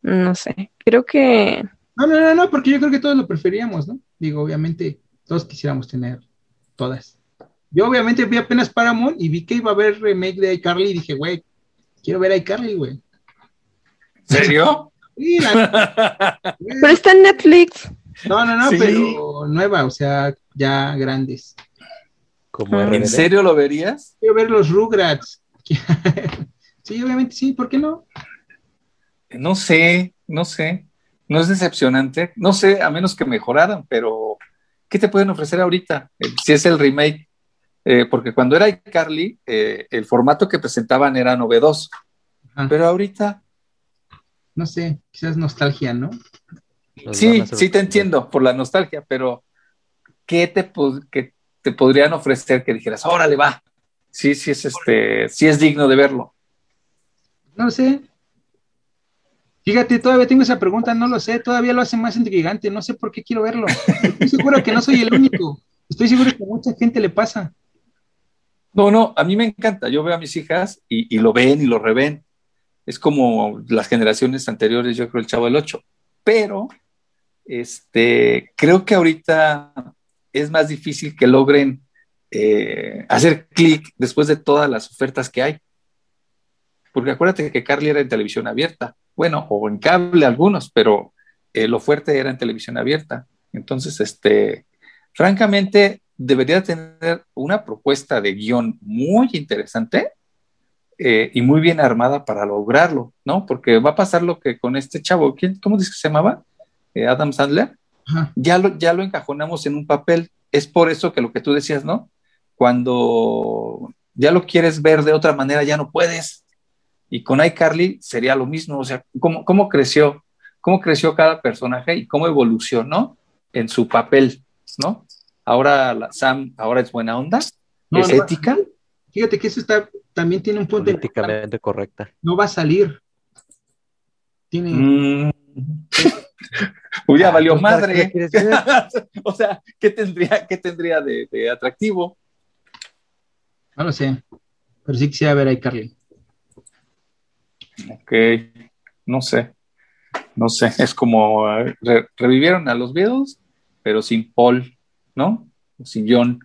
no sé, creo que,
No, no, no, no, porque yo creo que todos lo preferíamos, ¿no? Digo, obviamente, todos quisiéramos tener todas. Yo obviamente vi apenas Paramount y vi que iba a haber remake de iCarly y dije, güey, quiero ver iCarly, güey.
¿En serio?
Sí, la-
pero está en Netflix.
no, no, no,
Sí.
pero nueva, o sea, ya grandes.
Como
Ah.
¿En serio lo verías?
Quiero ver los Rugrats. sí, obviamente sí, ¿por qué no?
No sé, no sé. No es decepcionante. No sé, a menos que mejoraran, pero ¿qué te pueden ofrecer ahorita? Eh, Si es el remake. Eh, porque cuando era iCarly, eh, el formato que presentaban era novedoso.
Ajá.
Pero ahorita,
No sé, quizás nostalgia, ¿no?
Nos
sí, sí te entiendo por la nostalgia, pero ¿qué te, qué te podrían ofrecer que dijeras, órale, va? Sí, sí es este, sí es digno de verlo.
No lo sé. Fíjate, todavía tengo esa pregunta, no lo sé, todavía lo hace más intrigante, no sé por qué quiero verlo. Estoy seguro que no soy el único. Estoy seguro que a mucha gente le pasa.
No, no, a mí me encanta. Yo veo a mis hijas y, y lo ven y lo reven. Es como las generaciones anteriores, yo creo, el Chavo del Ocho. Pero, este, creo que ahorita es más difícil que logren eh, hacer clic después de todas las ofertas que hay. Porque acuérdate que Carly era en televisión abierta. Bueno, o en cable algunos, pero eh, lo fuerte era en televisión abierta. Entonces, este, francamente, debería tener una propuesta de guion muy interesante eh, y muy bien armada para lograrlo, ¿no? Porque va a pasar lo que con este chavo, ¿quién, ¿cómo dice que se llamaba? Eh, Adam Sandler.
Ajá.
Ya lo, ya lo encajonamos en un papel. Es por eso que lo que tú decías, ¿no? Cuando ya lo quieres ver de otra manera, ya no puedes. Y con iCarly sería lo mismo, o sea, ¿cómo, cómo creció? ¿Cómo creció cada personaje y cómo evolucionó en su papel, ¿no? Ahora la, Sam, ahora es buena onda,
No,
es
no,
ética.
Fíjate que eso está, también tiene un punto.
Políticamente correcta.
No va a salir. Tiene.
Mm. Uy, ya
Ah,
valió
pues, ¿para qué
madre. o sea, ¿qué tendría, qué tendría de, de atractivo?
No lo sé. Pero sí quisiera ver a iCarly.
Ok, no sé, no sé, es como eh, re- revivieron a los Beatles, pero sin Paul, ¿no? Sin John.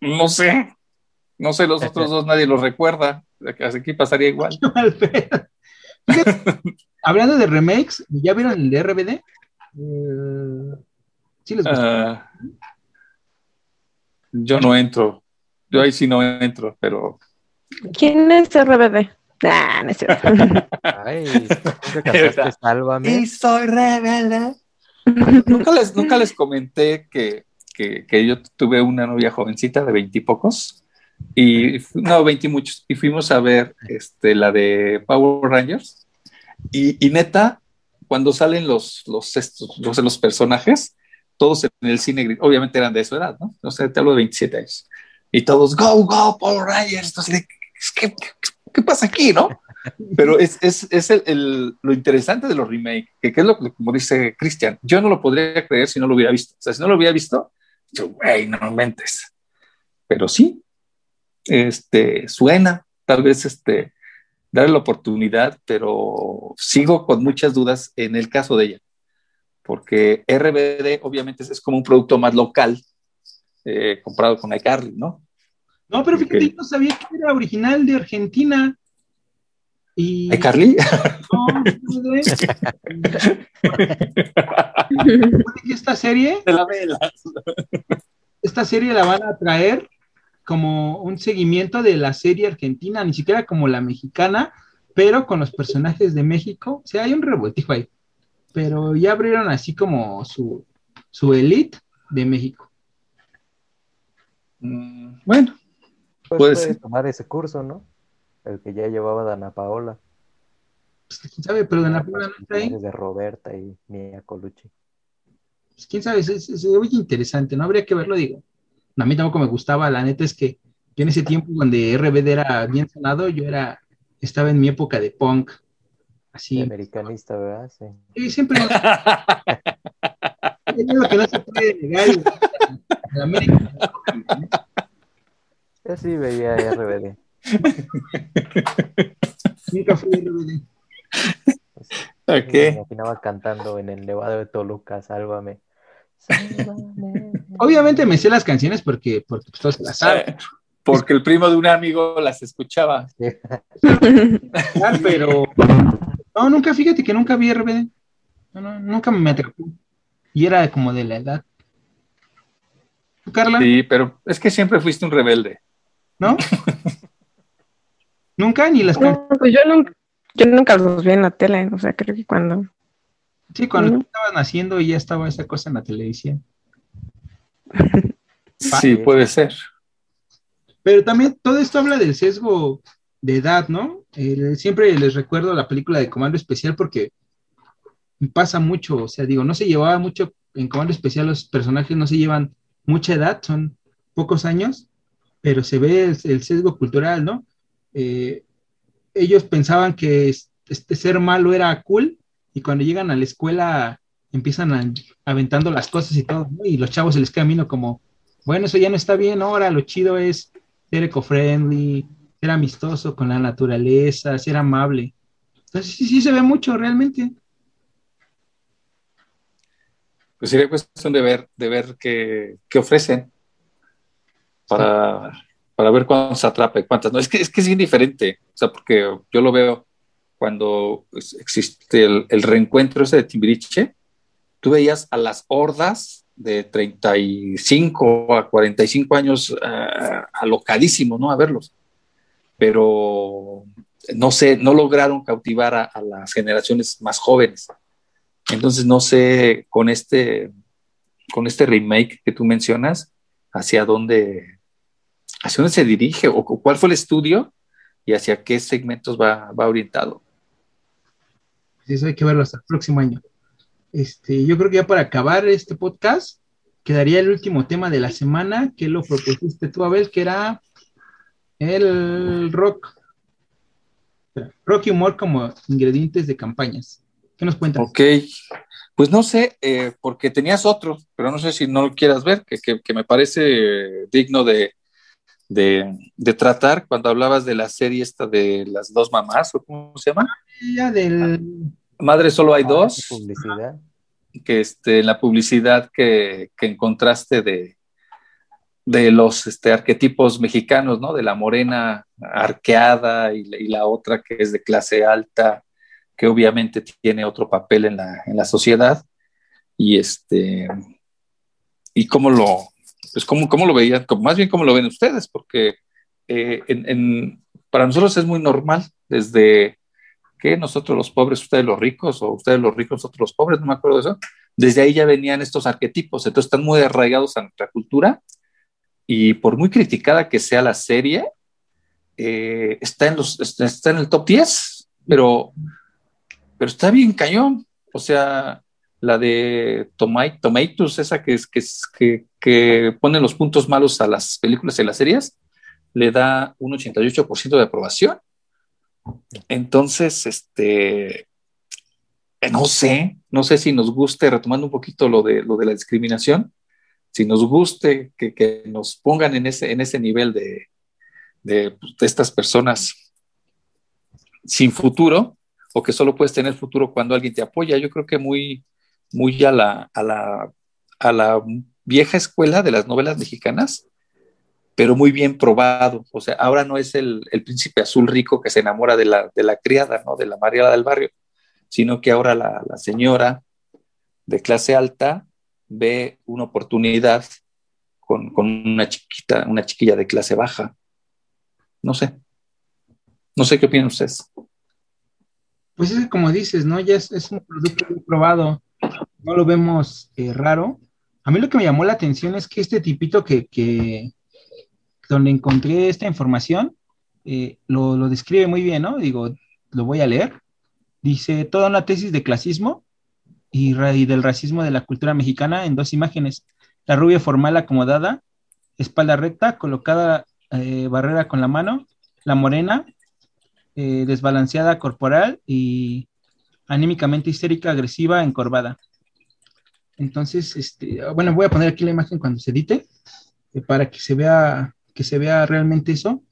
No sé, no sé, los otros dos nadie los recuerda, así que pasaría igual.
Hablando de remakes, ¿ya vieron el de RBD? Eh, sí les gustó.
Ah, yo no entro, yo ahí sí no entro, pero
¿Quién es RBD? Ah, no es cierto.
Ay, ¿nunca cantaste Sálvame?
soy rebelde. nunca les, nunca les comenté que, que, que yo tuve una novia jovencita de veintipocos y, fu- no, veinti muchos, y fuimos a ver este, la de Power Rangers y, y neta, cuando salen los, los, estos, los, los personajes, todos en el cine, obviamente eran de su edad, ¿no? O sea, te hablo de 27 años. Y todos, go, go, Power Rangers. Entonces, ¿qué, qué, qué pasa aquí, no? Pero es, es, es el, el- lo interesante de los remakes, que, que es lo como dice Cristian, yo no lo podría creer si no lo hubiera visto. O sea, si no lo hubiera visto, yo, güey, no mentes. Pero sí, este, suena, tal vez este, darle la oportunidad, pero sigo con muchas dudas en el caso de ella, porque RBD obviamente es, como un producto más local, eh, comprado con iCarly, ¿no?
No, pero fíjate, yo no sabía que era original de Argentina. Y. que esta serie,
de la vela.
esta serie la van a traer como un seguimiento de la serie argentina, ni siquiera como la mexicana, pero con los personajes de México. O sea, hay un revoltijo ahí. Pero ya abrieron así como su, su elite de México.
Mm, Bueno,
Pues
Puede
puedes
ser.
tomar ese curso, ¿no? El que ya llevaba Dana Paola.
Pues, quién sabe, pero
Ah,
Paola no está ahí.
de Roberta y Mia Colucci.
Pues, quién sabe, se, se- se oye interesante, no habría que verlo, digo. A mí tampoco me gustaba, la neta es que yo en ese tiempo donde RBD era bien sonado, yo era, estaba en mi época de punk, así.
americanista, ¿verdad? Sí.
Y siempre es lo que no se puede negar. En América.
Yo sí veía RBD.
Nunca fui RBD.
Me
Ok.
imaginaba cantando en el Nevado de Toluca, sálvame. Sálvame.
Obviamente me sé las canciones porque, porque pues, todos las saben,
Porque el primo de un amigo las escuchaba.
pero no, nunca, fíjate que nunca vi RBD. No, no, nunca me atrapó. Y era como de la edad. ¿Tú, Carla?
Sí, pero es que siempre fuiste un rebelde.
¿No? Nunca ni las.
No, pues yo nunca, yo nunca los vi en la tele, o sea, creo que cuando...
Sí, cuando
Ujú.
estaba naciendo y ya estaba esa cosa en la televisión.
Sí, puede ser.
Pero también todo esto habla del sesgo de edad, ¿no? Eh, siempre les recuerdo la película de Comando Especial porque pasa mucho, o sea, digo, no se llevaba mucho en Comando Especial, los personajes no se llevan mucha edad, son pocos años, pero se ve el, el sesgo cultural, ¿no? Eh, ellos pensaban que es- este ser malo era cool y cuando llegan a la escuela empiezan a, aventando las cosas y todo, ¿no? Y los chavos se les viendo como, bueno, eso ya no está bien, ahora lo chido es ser eco-friendly, ser amistoso con la naturaleza, ser amable. Entonces sí, sí se ve mucho realmente.
Pues sería cuestión de ver, de ver qué, qué ofrecen para, para ver cuántos atrapa y cuántas no. Es que, es que es bien diferente, o sea, porque yo lo veo cuando existe el, reencuentro ese de Timbiriche, tú veías a las hordas de 35 a 45 años eh, alocadísimos, ¿no? A verlos. Pero no sé, no lograron cautivar a, a las generaciones más jóvenes. Entonces no sé con este, con este remake que tú mencionas, hacia dónde, hacia dónde se dirige o cu- cuál fue el estudio y hacia qué segmentos va, va orientado.
Pues Eso hay que verlo hasta el próximo año. Este, yo creo que ya para acabar este podcast, quedaría el último tema de la semana que lo propusiste tú, Abel, que era el rock. Rock y humor como ingredientes de campañas. ¿Qué nos cuentas?
Ok, pues no sé, eh, porque tenías otro, pero no sé si no lo quieras ver, que, que- que me parece digno de, de- de tratar cuando hablabas de la serie esta de las dos mamás, o cómo se llama.
Ya del
Madre solo hay
Ah,
dos.
Publicidad.
que este, la publicidad que, que encontraste de, de los este, arquetipos mexicanos, ¿no? De la morena arqueada y, la- y la otra que es de clase alta, que obviamente tiene otro papel en la, en la sociedad. Y este, y cómo lo, pues cómo, cómo lo veían, más bien cómo lo ven ustedes, porque eh, en- en- para nosotros es muy normal desde que nosotros los pobres, ustedes los ricos, o ustedes los ricos, nosotros los pobres, no me acuerdo de eso. Desde ahí ya venían estos arquetipos, entonces están muy arraigados a nuestra cultura y por muy criticada que sea la serie, eh, está, en los, está en el top 10, pero, pero está bien cañón. O sea, la de Tomai- Tomatoes, esa que, es, que, que pone los puntos malos a las películas y las series, le da un 88% de aprobación. Entonces, este, eh, no sé, no sé si nos guste, retomando un poquito lo de, lo de la discriminación, si nos guste que, que nos pongan en ese, en ese nivel de, de, pues, de estas personas sin futuro, o que solo puedes tener futuro cuando alguien te apoya. Yo creo que muy, muy a la, a la, a la vieja escuela de las novelas mexicanas, pero muy bien probado. O sea, ahora no es el, el príncipe azul rico que se enamora de la, de la criada, ¿no? De la Mariela del barrio, sino que ahora la, la señora de clase alta ve una oportunidad con, con una chiquita, una chiquilla de clase baja. No sé. No sé qué opinan ustedes.
Pues es como dices, ¿no? Ya es, es un producto muy probado, no lo vemos eh, raro. A mí lo que me llamó la atención es que este tipito que, donde encontré esta información, eh, lo, lo describe muy bien, ¿no? Digo, lo voy a leer. Dice, toda una tesis de clasismo y, del racismo de la cultura mexicana en dos imágenes. La rubia formal acomodada, espalda recta, colocada eh, barrera con la mano, la morena, desbalanceada corporal y anímicamente histérica, agresiva, encorvada. Entonces, este, bueno, voy a poner aquí la imagen cuando se edite eh, para que se vea que se vea realmente eso.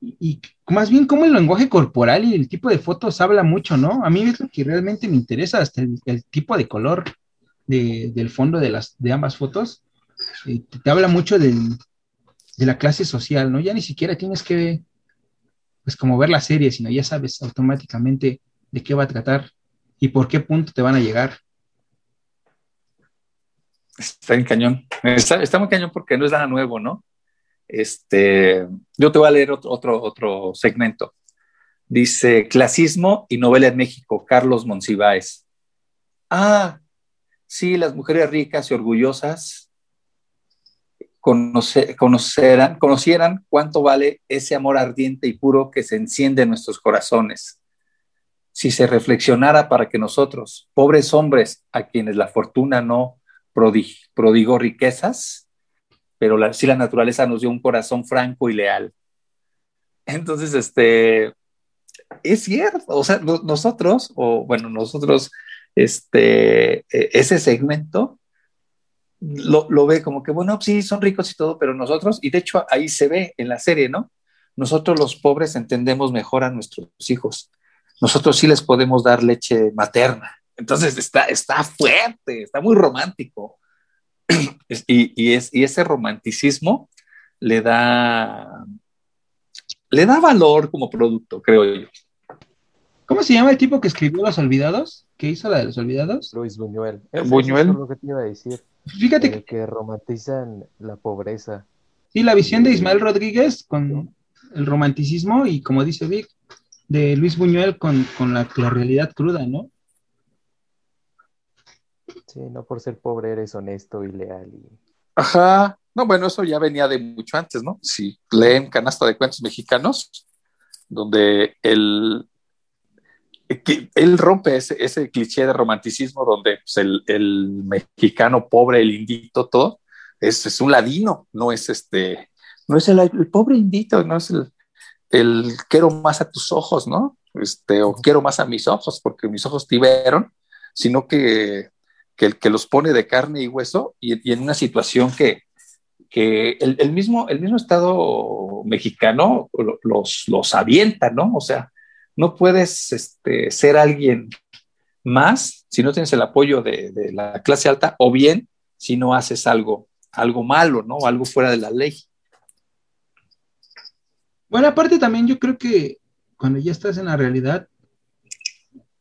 Y, más bien como el lenguaje corporal y el tipo de fotos habla mucho, ¿no? A mí es lo que realmente me interesa, hasta el, tipo de color de- del fondo de, las, de ambas fotos. eh, te, te habla mucho del- de la clase social, ¿no? Ya ni siquiera tienes que, pues como ver la serie, sino ya sabes automáticamente de qué va a tratar y por qué punto te van a llegar.
Está en cañón. Está, muy cañón porque no es nada nuevo, ¿no? Este, yo te voy a leer otro, otro, otro segmento. Dice Clasismo y novela en México, Carlos Monsiváis. Ah, sí, las mujeres ricas y orgullosas conoce- conocerán, conocieran cuánto vale ese amor ardiente y puro que se enciende en nuestros corazones. Si se reflexionara para que nosotros, pobres hombres a quienes la fortuna no prodig- prodigó riquezas, pero sí la naturaleza nos dio un corazón franco y leal. Entonces, este, es cierto, o sea, no- nosotros, o bueno, nosotros, este, eh, ese segmento lo, lo ve como que, bueno, sí, son ricos y todo, pero nosotros, y de hecho ahí se ve en la serie, ¿no? Nosotros los pobres entendemos mejor a nuestros hijos. Nosotros sí les podemos dar leche materna. Entonces está, está fuerte, está muy romántico. Y, y es, y ese romanticismo le da, le da valor como producto, creo yo.
¿Cómo se llama el tipo que escribió Los Olvidados? ¿Qué hizo la de Los Olvidados?
Luis Buñuel.
Buñuel.
eso es lo que te iba a decir.
Fíjate
eh,
que
que romantizan la pobreza.
sí, la visión de Ismael Rodríguez con el romanticismo y como dice Vic, de Luis Buñuel con, con la, la realidad cruda, ¿no?
Sí, no por ser pobre eres honesto y leal. Y...
Ajá. No, bueno, eso ya venía de mucho antes, ¿no? Si leen Canasta de Cuentos Mexicanos, donde él, que él rompe ese, ese cliché de romanticismo donde pues, el, el mexicano pobre, el indito, todo, es, es un ladino, no es este, no es el, el pobre indito, no es el, el quiero más a tus ojos, ¿no? Este, o quiero más a mis ojos porque mis ojos te vieron, sino que, que, que los pone de carne y hueso y, en una situación que, que el, el, mismo, el mismo Estado mexicano los, los avienta, ¿no? O sea, no puedes este, ser alguien más si no tienes el apoyo de, de, la clase alta o bien si no haces algo, algo malo, ¿no? Algo fuera de la ley.
Bueno, aparte también yo creo que cuando ya estás en la realidad,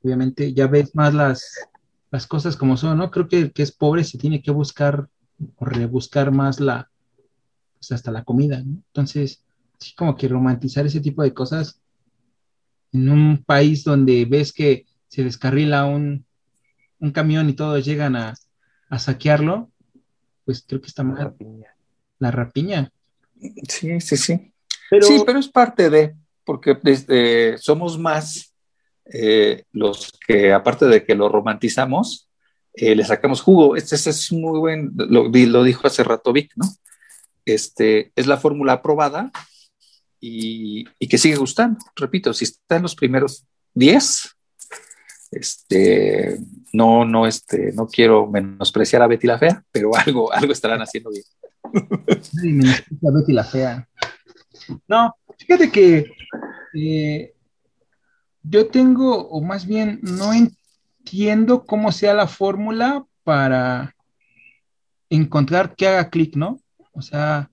obviamente ya ves más las, las cosas como son, ¿no? Creo que el que es pobre se tiene que buscar o rebuscar más la, pues hasta la comida, ¿no? Entonces, sí, como que romantizar ese tipo de cosas en un país donde ves que se descarrila un, un camión y todos llegan a, a, saquearlo, pues creo que está mal.
La rapiña.
La rapiña.
Sí, sí, sí. Pero... Sí, pero es parte de, porque desde, somos más eh, los que, aparte de que lo romantizamos, eh, le sacamos jugo. Este, este, es muy buen, lo, lo dijo hace rato Vic, ¿no? Este, es la fórmula aprobada y, y, que sigue gustando. Repito, si está en los primeros 10, este, no, no, este, no quiero menospreciar a Betty la Fea, pero algo, algo estarán haciendo bien.
Ay, menosprecia a Betty la Fea. No, fíjate que eh, yo tengo, o más bien, no entiendo cómo sea la fórmula para encontrar que haga clic, ¿no? O sea,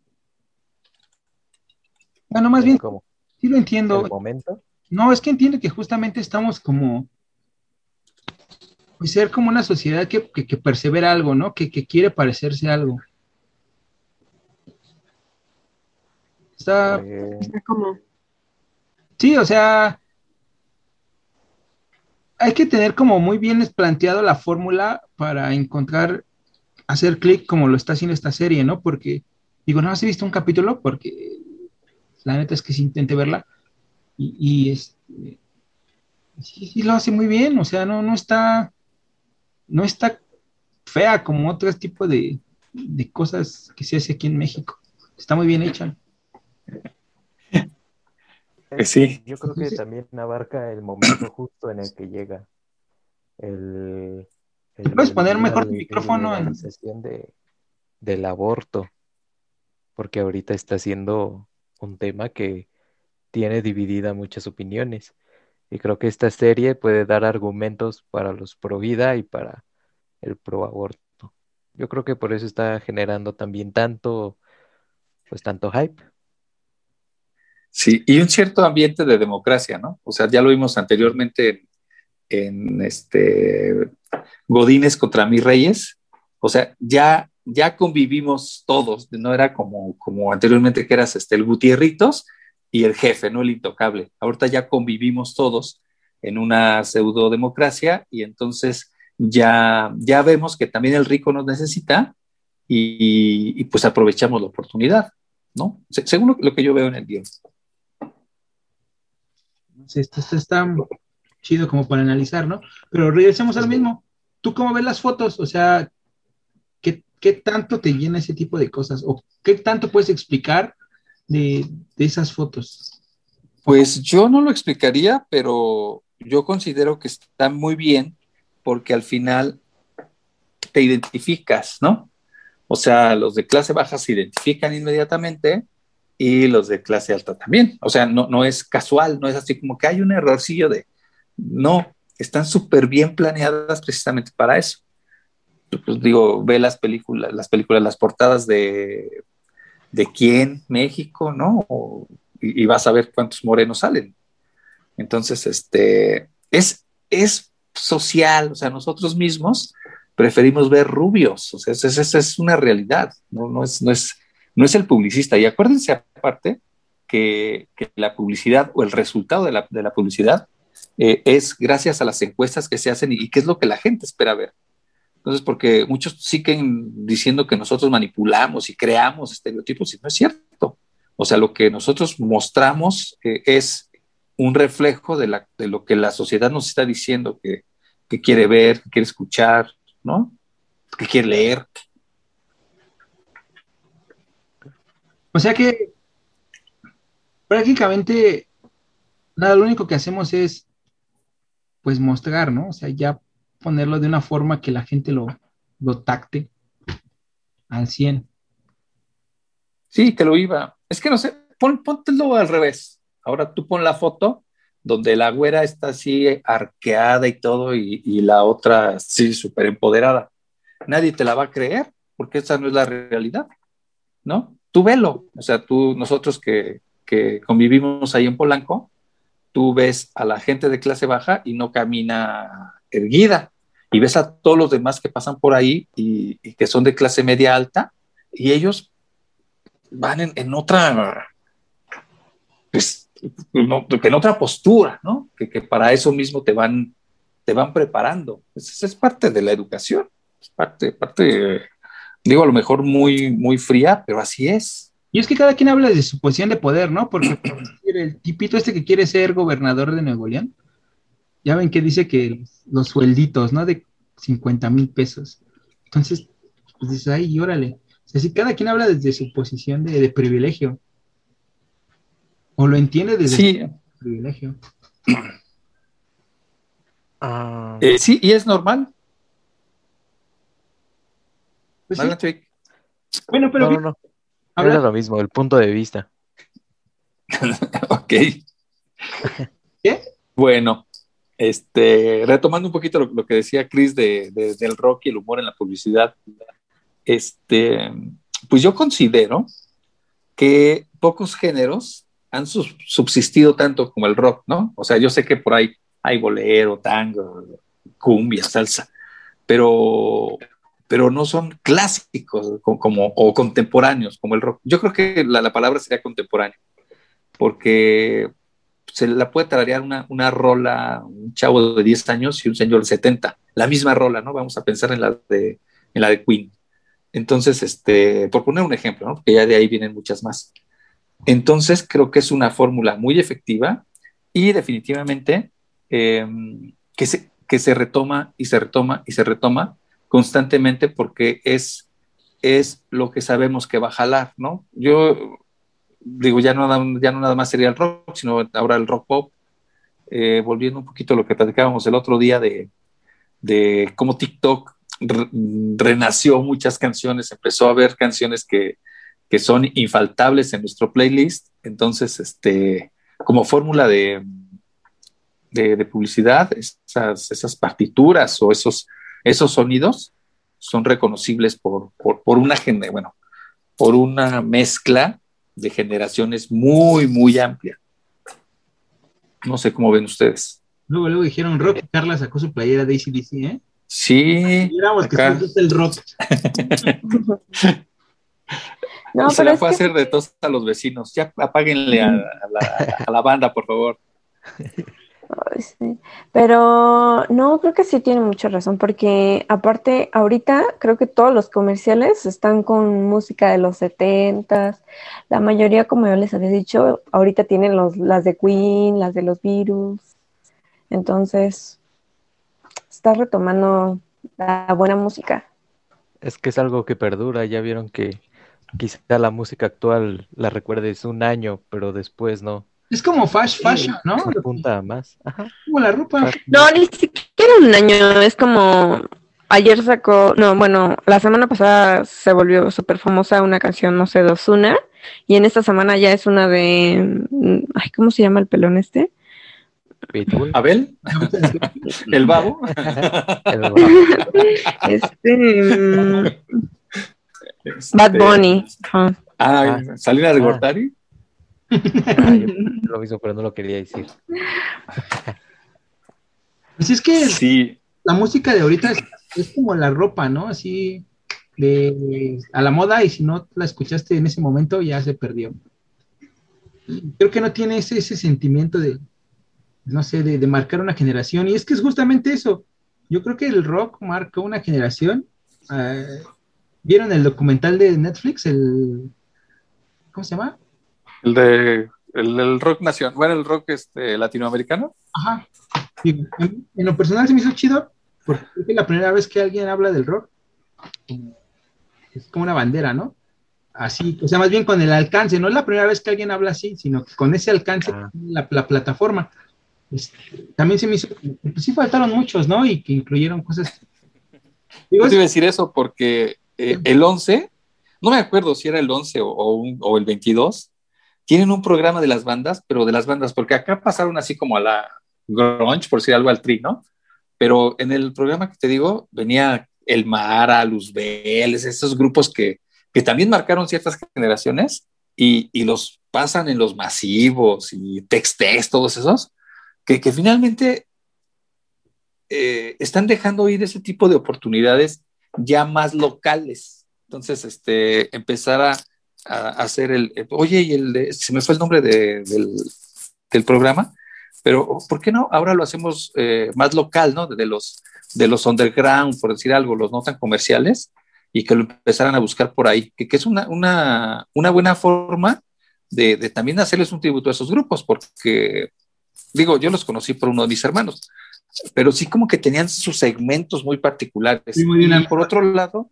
bueno, más bien,
¿Cómo?
sí lo entiendo.
¿El momento?
No, es que entiendo que justamente estamos como, pues ser como una sociedad que, que, que persevera algo, ¿no? Que, que, quiere parecerse a algo. Está...
Eh,
Está como...
Sí, o sea, hay que tener como muy bien planteado la fórmula para encontrar, hacer clic como lo está haciendo esta serie, ¿no? Porque, digo, no, has visto un capítulo porque la neta es que sí intenté verla y, y es, sí, sí, lo hace muy bien, o sea, no, no está, no está fea como otro tipo de, de cosas que se hace aquí en México. Está muy bien hecha.
Eh, sí.
Yo creo que también abarca el momento justo en el que llega. El, el-
¿Puedes poner mejor tu
la
micrófono en-
legalización de, del aborto, porque ahorita está siendo un tema que tiene dividida muchas opiniones. Y creo que esta serie puede dar argumentos para los pro vida y para el pro aborto. Yo creo que por eso está generando también tanto, pues tanto hype.
Sí, y un cierto ambiente de democracia, ¿no? O sea, ya lo vimos anteriormente en, este Godínez contra mis reyes. O sea, ya, ya convivimos todos, no era como, como anteriormente que eras este, el Gutierritos y el jefe, ¿no? El intocable. Ahorita ya convivimos todos en una pseudo democracia y entonces ya, ya vemos que también el rico nos necesita y, pues aprovechamos la oportunidad, ¿no? Se- según lo, lo que yo veo en el guion.
Sí, Esto, esto está chido como para analizar, ¿no? Pero regresemos al mismo. ¿Tú cómo ves las fotos? O sea, ¿qué, qué tanto te llena ese tipo de cosas? ¿O qué tanto puedes explicar de, de esas fotos?
Pues yo no lo explicaría, pero yo considero que está muy bien porque al final te identificas, ¿no? O sea, los de clase baja se identifican inmediatamente y los de clase alta también. O sea, no, no es casual, no es así como que hay un errorcillo de... No, están súper bien planeadas precisamente para eso. Pues digo, ve las películas, las películas, las portadas de, de quién, México, ¿no? Y, vas a ver cuántos morenos salen. Entonces, este, es, es social, o sea, nosotros mismos preferimos ver rubios, o sea, esa es, una realidad, no, no, es, no es el publicista. Y acuérdense aparte que, la publicidad o el resultado de la, publicidad eh, es gracias a las encuestas que se hacen y, y qué es lo que la gente espera ver. Entonces, porque muchos siguen diciendo que nosotros manipulamos y creamos estereotipos y no es cierto. O sea, lo que nosotros mostramos eh, es un reflejo de, lo que la sociedad nos está diciendo que, que quiere ver, que quiere escuchar, ¿no? Que quiere leer.
O sea que prácticamente nada, lo único que hacemos es pues mostrar, ¿no? O sea, ya ponerlo de una forma que la gente lo, lo tacte al 100.
Sí, te lo iba. Es que no sé, pon, póntelo al revés. Ahora tú pon la foto donde la güera está así arqueada y todo y, la otra sí súper empoderada. Nadie te la va a creer porque esa no es la realidad, ¿no? Tú velo. O sea, tú, nosotros que, que convivimos ahí en Polanco, tú ves a la gente de clase baja y no camina erguida. Y ves a todos los demás que pasan por ahí y, que son de clase media alta y ellos van en, en otra, pues, no, en otra postura, ¿no? Que, que, para eso mismo te van, te van preparando. Es, es parte de la educación, es parte, parte, digo, a lo mejor muy, muy fría, pero así es.
Y es que cada quien habla de su posición de poder, ¿no? Porque el tipito este que quiere ser gobernador de Nuevo León, ya ven que dice que los suelditos, ¿no? De 50 mil pesos. Entonces, pues dices, ay, órale. O sea, si cada quien habla desde su posición de, de privilegio. O lo entiende desde
sí.
su privilegio.
Ah,
Eh, sí, y es normal.
Pues sí. Bueno, pero
no, no, no.
habla-
Era lo mismo, el punto de vista.
ok.
¿Qué?
Bueno, este, retomando un poquito lo, lo que decía Chris de, de- del rock y el humor en la publicidad, este, pues yo considero que pocos géneros han subsistido tanto como el rock, ¿no? O sea, yo sé que por ahí hay bolero, tango, cumbia, salsa, pero, pero no son clásicos co- como, o contemporáneos como el rock. Yo creo que la, la palabra sería contemporáneo, porque se la puede tararear una, una rola, un chavo de 10 años y un señor de 70, la misma rola, ¿no? Vamos a pensar en la de, en la de Queen. Entonces, este, por poner un ejemplo, ¿no? Porque ya de ahí vienen muchas más. Entonces, creo que es una fórmula muy efectiva y definitivamente eh, que, se, que se retoma y se retoma y se retoma constantemente porque es, es lo que sabemos que va a jalar, ¿no? Yo digo, ya no, ya no nada más sería el rock, sino ahora el rock pop, eh, volviendo un poquito a lo que platicábamos el otro día de, de cómo TikTok re- renació muchas canciones, empezó a haber canciones que, que son infaltables en nuestro playlist. Entonces, este, como fórmula de, de, de publicidad, esas, esas partituras o esos, esos sonidos son reconocibles por, por, por una bueno, por una mezcla de generaciones muy, muy amplia. No sé cómo ven ustedes.
Luego, luego dijeron rock Carla sacó su playera de ACDC, ¿eh?
Sí,
Miramos que gusta el rock.
No,
se
pero
la
es
fue a
que-
hacer de tos a los vecinos. Ya apáguenle a, a la, a la banda, por favor.
Pero no, creo que sí tiene mucha razón, porque aparte, ahorita creo que todos los comerciales están con música de los setentas. La mayoría, como yo les había dicho, ahorita tienen los, las de Queen, las de los Beatles. Entonces, está retomando la buena música.
Es que es algo que perdura, ya vieron que quizá la música actual la recuerdes un año, pero después no,
Es como fast fashion, ¿no?
se apunta más. Ajá.
Como la ropa.
No, ni siquiera un año, es como ayer sacó, no, bueno, la semana pasada se volvió súper famosa una canción, no sé, de Ozuna, y en esta semana ya es una de, mm, ay, ¿cómo se llama el pelón este?
Pitbull,
Abel, el babo.
el.
Este, mm,
Este,
Bad Bunny. ajá.
Ah, Salinas de
Ah.
Gortari.
Ah, yo lo mismo, pero no lo quería decir.
Pues es que
Sí,
la música de ahorita es, es como la ropa, ¿no? Así de a la moda y si no la escuchaste en ese momento ya se perdió. Creo que no tiene ese, ese sentimiento de, no sé, de, de marcar una generación. Y es que es justamente eso. Yo creo que el rock marcó una generación. Eh, ¿Vieron el documental de Netflix? El, ¿Cómo se llama?
El de el, el rock nacional, bueno, el rock este, latinoamericano.
Ajá. Y en, en lo personal se me hizo chido, porque que la primera vez que alguien habla del rock es como una bandera, ¿no? Así, o sea, más bien con el alcance, no es la primera vez que alguien habla así, sino que con ese alcance,
Ah.
la, la plataforma. Este, también se me hizo, pues sí faltaron muchos, ¿no? Y que incluyeron cosas. Digo,
Yo
es-
te iba a decir eso porque eh, el 11, no me acuerdo si era el 11 o, o un- o el 22, tienen un programa de las bandas, pero de las bandas, porque acá pasaron así como a la grunge, por decir algo al tri, ¿no? Pero en el programa que te digo, venía El Mara, Luzbel, esos grupos que, que también marcaron ciertas generaciones y, y los pasan en los masivos y Tex-Tex, todos esos, que, que finalmente eh, están dejando ir ese tipo de oportunidades ya más locales. Entonces, este, empezar a, a hacer el, eh, oye, y el de, se me fue el nombre de- del, del programa, pero ¿por qué no? Ahora lo hacemos eh, más local, ¿no? De los, de los underground, por decir algo, los no tan comerciales, y que lo empezaran a buscar por ahí, que, que es una, una, una buena forma de, de también hacerles un tributo a esos grupos, porque, digo, yo los conocí por uno de mis hermanos, pero sí como que tenían sus segmentos muy particulares. Y por otro lado,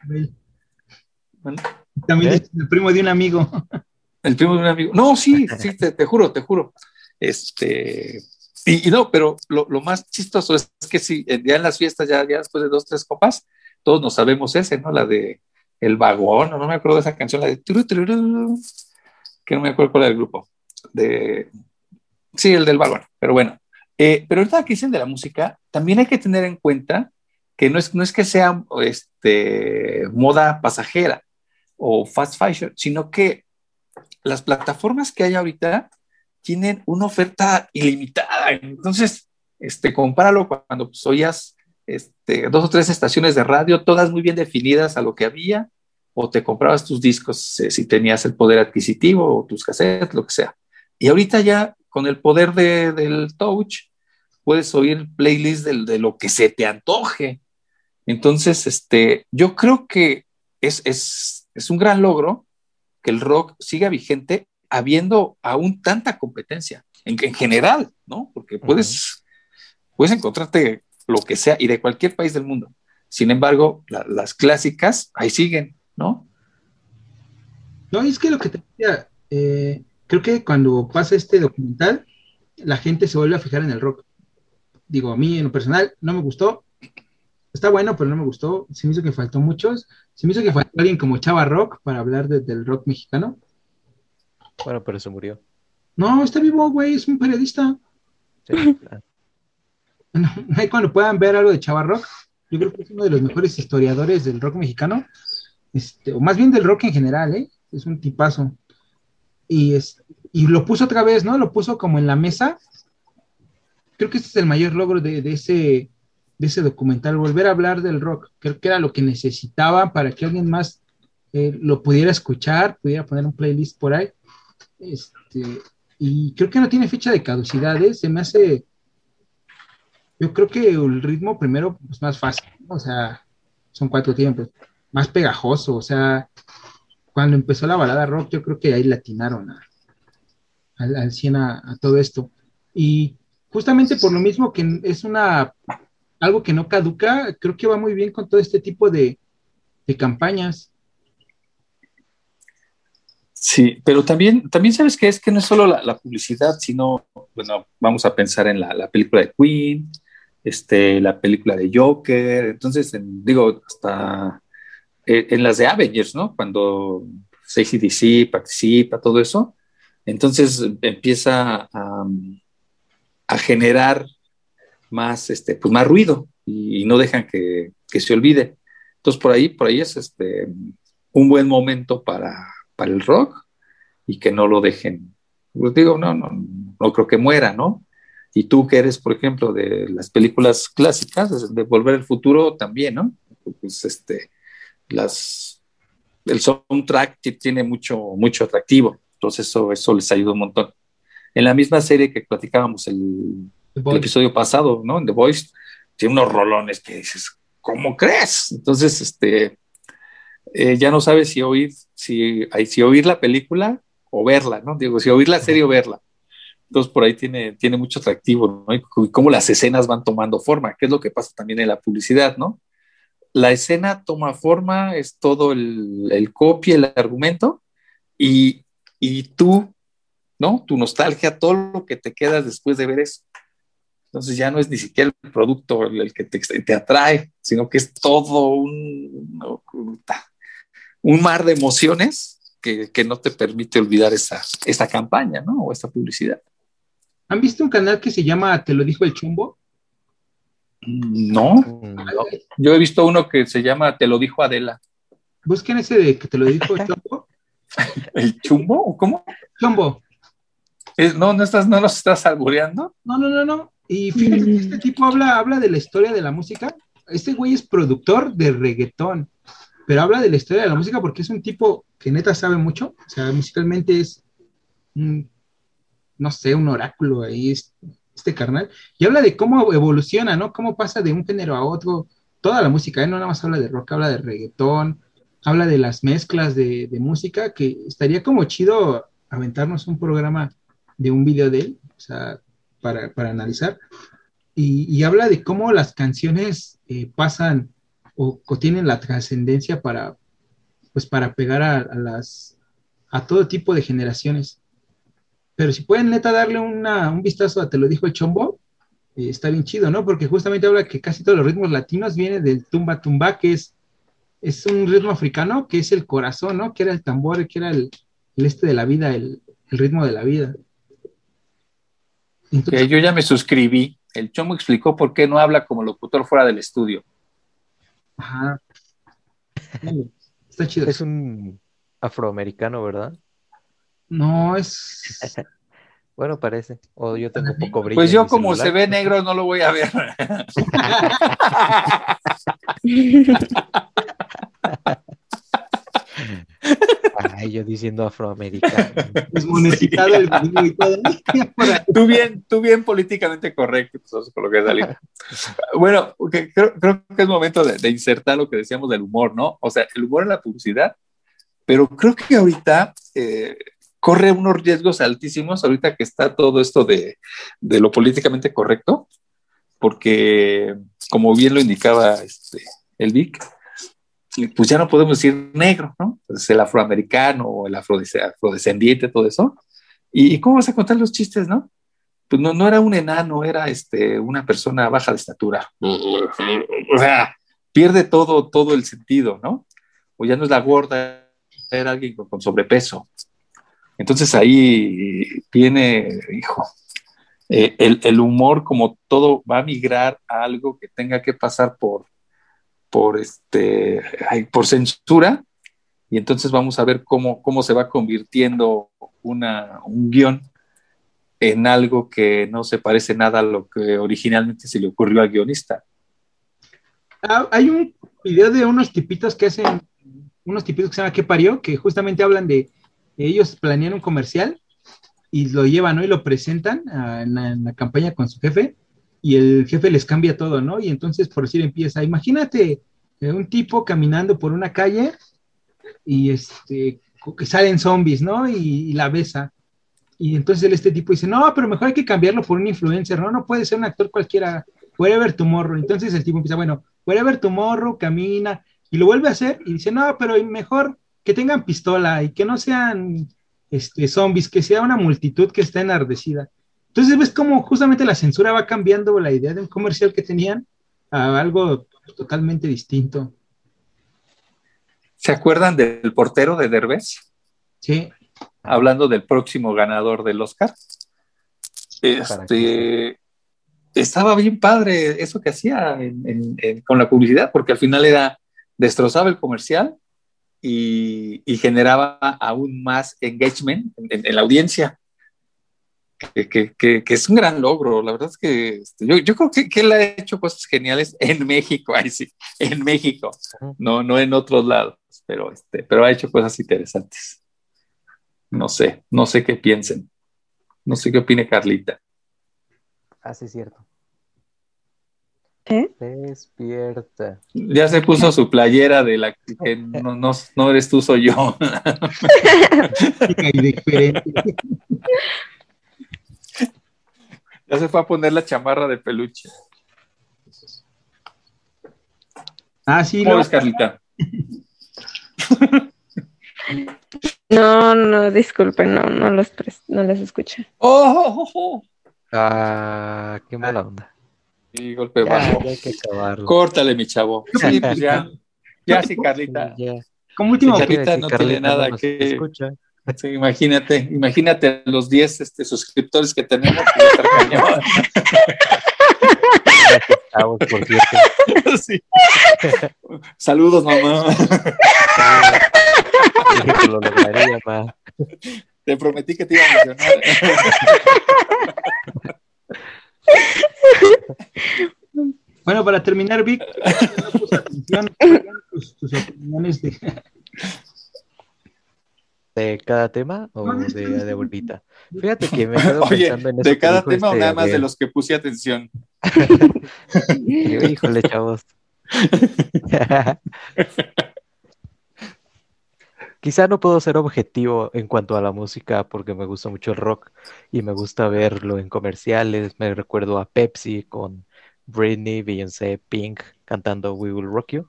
bueno,
También
¿Eh?
el primo de un amigo.
el primo de un amigo. No, sí, sí, te, te juro, te juro. Este, y, y no, pero lo, lo más chistoso es que sí, eh, ya en las fiestas, ya, ya después de dos, tres copas, todos nos sabemos ese, ¿no? La de El Vagón, no, no me acuerdo de esa canción, la de turu, tururú, que no me acuerdo cuál era el grupo. De, sí, el del vagón, pero bueno. Eh, pero ahorita que dicen de la música, también hay que tener en cuenta que no es, no es que sea este, moda pasajera o fast fashion, sino que las plataformas que hay ahorita tienen una oferta ilimitada. Entonces, este, compáralo cuando pues, oías este, dos o tres estaciones de radio, todas muy bien definidas a lo que había, o te comprabas tus discos eh, si tenías el poder adquisitivo, o tus cassettes, lo que sea. Y ahorita ya, con el poder de, del touch, puedes oír playlists de, de, lo que se te antoje. Entonces, este, yo creo que es, es, es un gran logro que el rock siga vigente habiendo aún tanta competencia en, en general, ¿no? Porque puedes, uh -huh. puedes encontrarte lo que sea y de cualquier país del mundo. Sin embargo, la, las clásicas ahí siguen, ¿no?
No, es que lo que te decía, eh, creo que cuando pasa este documental, la gente se vuelve a fijar en el rock. Digo, a mí en lo personal no me gustó, está bueno, pero no me gustó. Se me hizo que faltó muchos. Se me hizo que faltó alguien como Chava Rock para hablar de- del rock mexicano.
Bueno, pero se murió.
No, está vivo, güey, es un periodista.
Sí.
Ahí cuando puedan ver algo de Chava Rock, yo creo que es uno de los mejores historiadores del rock mexicano, este, o más bien del rock en general, ¿eh? Es un tipazo. Y, es, y lo puso otra vez, ¿no? Lo puso como en la mesa. Creo que este es el mayor logro de, de ese, de ese documental, volver a hablar del rock. Creo que era lo que necesitaba para que alguien más eh, lo pudiera escuchar, pudiera poner un playlist por ahí. Este, y creo que no tiene fecha de caducidad, ¿eh? Se me hace yo creo que el ritmo primero es más fácil, ¿no? o sea, son cuatro tiempos, más pegajoso, o sea, cuando empezó la balada rock, yo creo que ahí latinaron a- al, al 100 a, a todo esto. Y justamente por lo mismo que es una algo que no caduca, creo que va muy bien con todo este tipo de, de campañas.
Sí, pero también, también sabes que es que no es solo la, publicidad, sino, bueno, vamos a pensar en la, la película de Queen, este, la película de Joker, entonces, en- digo, hasta eh, en las de Avengers, ¿no? Cuando ACDC participa, todo eso, entonces empieza a generar más, este, pues más ruido y, no dejan que, que se olvide. Entonces, por ahí, por ahí es este, un buen momento para, para el rock y que no lo dejen. Pues digo, no, no, no creo que muera, ¿no? Y tú que eres, por ejemplo, de las películas clásicas, de Volver al Futuro también, ¿no? Pues este, las, el soundtrack tiene mucho, mucho atractivo, entonces eso, eso les ayuda un montón. En la misma serie que platicábamos el, el episodio pasado, ¿no? En The Voice, tiene unos rolones que dices, ¿cómo crees? Entonces, este, eh, ya no sabes si oír, si, si oír la película o verla, ¿no? Digo, si oír la serie o verla. Entonces, por ahí tiene, tiene mucho atractivo, ¿no? Y cómo las escenas van tomando forma, que es lo que pasa también en la publicidad, ¿no? La escena toma forma, es todo el, el copia, el argumento, y, y tú, ¿no? Tu nostalgia, todo lo que te quedas después de ver eso. Entonces ya no es ni siquiera el producto el, que te, te atrae, sino que es todo un, un mar de emociones que, que no te permite olvidar esa, esa campaña, ¿no? O esa publicidad.
¿Han visto un canal que se llama Te lo dijo el chumbo?
No, yo he visto uno que se llama Te lo dijo Adela.
Busquen ese de que te lo dijo el chumbo.
¿El chumbo? ¿O ¿Cómo?
Chumbo.
Es- no, no, estás, no nos estás albureando.
No, no, no, no. Y fíjate que este tipo habla, habla de la historia de la música. Este güey es productor de reggaetón, pero habla de la historia de la música porque es un tipo que neta sabe mucho. O sea, musicalmente es un, no sé, un oráculo ahí, es- este carnal. Y habla de cómo evoluciona, ¿no? Cómo pasa de un género a otro. Toda la música, ¿eh? No nada más habla de rock, habla de reggaetón, habla de las mezclas de, de música, que estaría como chido aventarnos un programa de un video de él, o sea, para, para analizar. Y, habla de cómo las canciones eh, pasan o, o tienen la trascendencia para, pues, para pegar a, las, a todo tipo de generaciones. Pero si pueden neta darle una, un vistazo a Te lo dijo el chombo, eh, está bien chido, ¿no? Porque justamente habla que casi todos los ritmos latinos vienen del tumba tumba, que es, es un ritmo africano, que es el corazón, ¿no? Que era el tambor, que era el, el este de la vida, el ritmo de la vida. Entonces,
Que yo ya me suscribí. El chomo explicó por qué no habla como locutor fuera del estudio.
Ajá. Está chido.
Es un afroamericano, ¿verdad?
No, es.
Bueno, parece. O yo tengo poco brillo.
Pues yo como se ve negro no lo voy a ver.
Ay, yo diciendo afroamericano.
desmonetizado el video y todo.
Tú bien, tú bien políticamente correcto pues, con lo que salió. Bueno, que creo, creo que es momento de, de insertar lo que decíamos del humor, ¿no? O sea, el humor en la publicidad, pero creo que ahorita eh, corre unos riesgos altísimos, ahorita que está todo esto de, de lo políticamente correcto, porque como bien lo indicaba este, el Vic, pues ya no podemos decir negro, ¿no? Pues el afroamericano o el afrodesc- afrodescendiente, todo eso. ¿Y, cómo vas a contar los chistes, no? Pues no, no era un enano, era este, una persona baja de estatura. O sea, pierde todo, todo el sentido, ¿no? O ya no es la gorda, era alguien con, con sobrepeso. Entonces ahí viene, hijo, eh, el, el, humor como todo va a migrar a algo que tenga que pasar por, por, este, por censura y entonces vamos a ver cómo, cómo se va convirtiendo una, un guion en algo que no se parece nada a lo que originalmente se le ocurrió al guionista.
Ah, hay un video de unos tipitos que hacen, unos tipitos que se llama ¿Qué parió? Que justamente hablan de ellos planean un comercial y lo llevan, ¿no? Y lo presentan en, la, en, la, campaña con su jefe y el jefe les cambia todo, ¿no? Y entonces, por decir, empieza, imagínate eh, un tipo caminando por una calle y este, que salen zombies, ¿no? Y, la besa. Y entonces este tipo dice, no, pero mejor hay que cambiarlo por un influencer, ¿no? No puede ser un actor cualquiera, Wherever Tomorrow. Entonces el tipo empieza, bueno, Wherever Tomorrow, camina, y lo vuelve a hacer y dice, no, pero mejor que tengan pistola y que no sean este, zombies, que sea una multitud que está enardecida. Entonces ves cómo justamente la censura va cambiando la idea de un comercial que tenían a algo totalmente distinto.
¿Se acuerdan del portero de Derbez?
Sí.
Hablando del próximo ganador del Oscar. Este, estaba bien padre eso que hacía en, en, en, con la publicidad, porque al final era destrozaba el comercial y, y generaba aún más engagement en, en la audiencia. Que, que, que, que, es un gran logro. La verdad es que este, yo, yo, creo que, que, él ha hecho cosas geniales en México, ahí sí, en México, no, no en otros lados, pero, este, pero ha hecho cosas interesantes. No sé, no sé qué piensen. No sé qué opine Carlita.
Ah, sí, es cierto.
¿Eh?
Despierta.
Ya se puso su playera de la que no, no, no eres tú, soy yo. ya se fue a poner la chamarra de peluche.
Ah, sí,
¿Cómo no. Carlita?
No, no, disculpen, no, no los, no los escucho.
Oh, oh, oh.
Ah, qué mala onda.
Y golpe bajo. Córtale, mi chavo. Sí, pues ya. Ya sí, Carlita.
Ya.
Como último,
Carlita no
Carlita
tiene nada
no
que.
escucha.
Sí, imagínate, imagínate los 10 este, suscriptores que tenemos.
Cierto.
sí. Saludos, mamá.
Que lo lograría, ma.
Te prometí que te iba a mencionar.
Bueno, para terminar, Vic, tus, tus opiniones de,
¿De cada tema o de, de ahorita? Fíjate que me quedo
Oye,
pensando en eso.
¿de cada tema o
este
nada más de los que puse atención?
Híjole, chavos. Quizá no puedo ser objetivo en cuanto a la música porque me gusta mucho el rock y me gusta verlo en comerciales. Me recuerdo a Pepsi con Britney, Beyoncé, Pink cantando We Will Rock You.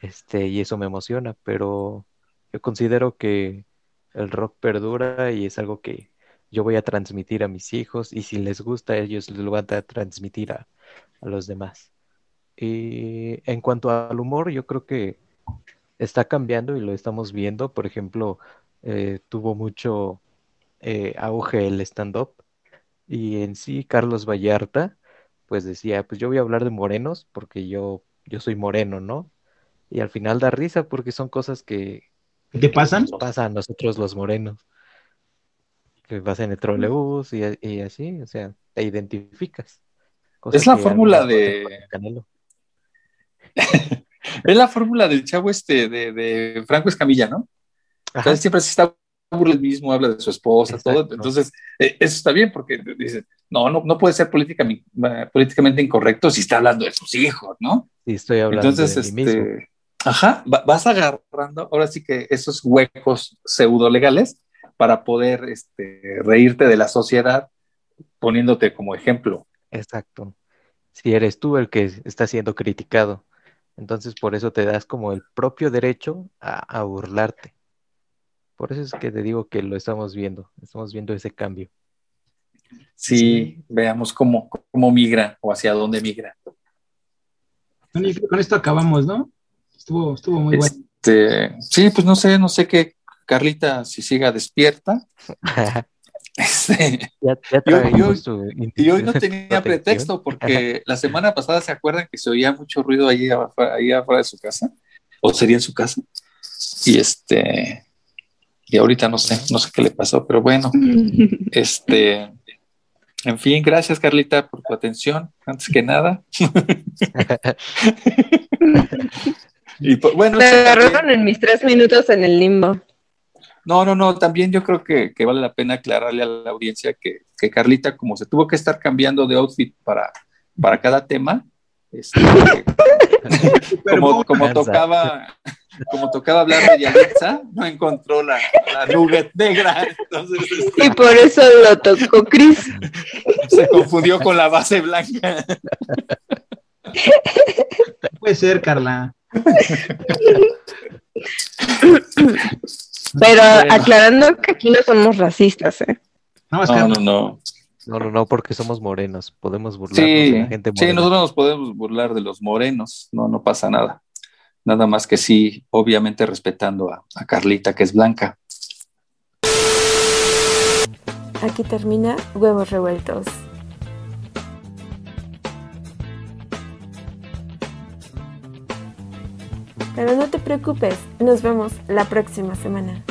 Este, y eso me emociona, pero yo considero que el rock perdura y es algo que yo voy a transmitir a mis hijos y si les gusta, ellos lo van a transmitir a, a los demás. Y en cuanto al humor, yo creo que está cambiando y lo estamos viendo. Por ejemplo, eh, tuvo mucho eh, auge el stand-up y en sí Carlos Vallarta pues decía, pues yo voy a hablar de morenos porque yo, yo soy moreno, ¿no? Y al final da risa porque son cosas que
¿Te pasan?
nos pasan a nosotros los morenos. Que vas en el trolebús y, y así, o sea, te identificas. Cosa
Es la fórmula de-
Canelo.
Es la fórmula del chavo este de, de Franco Escamilla, ¿no?
Ajá,
Entonces siempre se está el mismo, habla de su esposa, todo. Entonces, eh, eso está bien porque dice, no, no, no puede ser políticamente, políticamente incorrecto si está hablando de sus hijos, ¿no?
sí, estoy hablando
Entonces,
de mí mismo.
Ajá, va- vas agarrando ahora sí que esos huecos pseudo legales para poder este, reírte de la sociedad poniéndote como ejemplo.
Exacto. Si eres tú el que está siendo criticado. Entonces, por eso te das como el propio derecho a, a burlarte. Por eso es que te digo que lo estamos viendo. Estamos viendo ese cambio.
Si veamos cómo, cómo migra o hacia dónde migra.
Con esto acabamos, ¿no? Estuvo, estuvo muy bueno.
Este, sí, pues no sé, no sé qué, Carlita, si siga despierta. Este,
Ya, ya
Yo- yo-
su
y hoy no tenía
protección.
pretexto porque la semana pasada se acuerdan que se oía mucho ruido ahí afuera, ahí afuera de su casa, o sería en su casa. Y este, y ahorita no sé, no sé qué le pasó, pero bueno, este, en fin, gracias Carlita por tu atención, antes que nada. Y pues, bueno,
Me agarraron en mis tres minutos en el limbo.
No, no, no, también yo creo que, que vale la pena aclararle a la audiencia que, que Carlita, como se tuvo que estar cambiando de outfit para, para cada tema, este, como, como tocaba, como tocaba hablar de Yalitza, no encontró la, la nugget negra, entonces este,
Y por eso lo tocó Chris.
se confundió con la base blanca.
Puede ser, Carla.
Pero
Bueno.
aclarando que aquí no somos racistas, ¿eh?
No,
Carla.
no, no.
No, no, no, porque somos morenos. Podemos burlarnos
Sí,
de la gente
sí,
morena.
nosotros nos podemos burlar de los morenos, no, no pasa nada. Nada más que sí, obviamente respetando a, a Carlita, que es blanca.
Aquí termina Huevos Revueltos. Pero no te preocupes, nos vemos la próxima semana.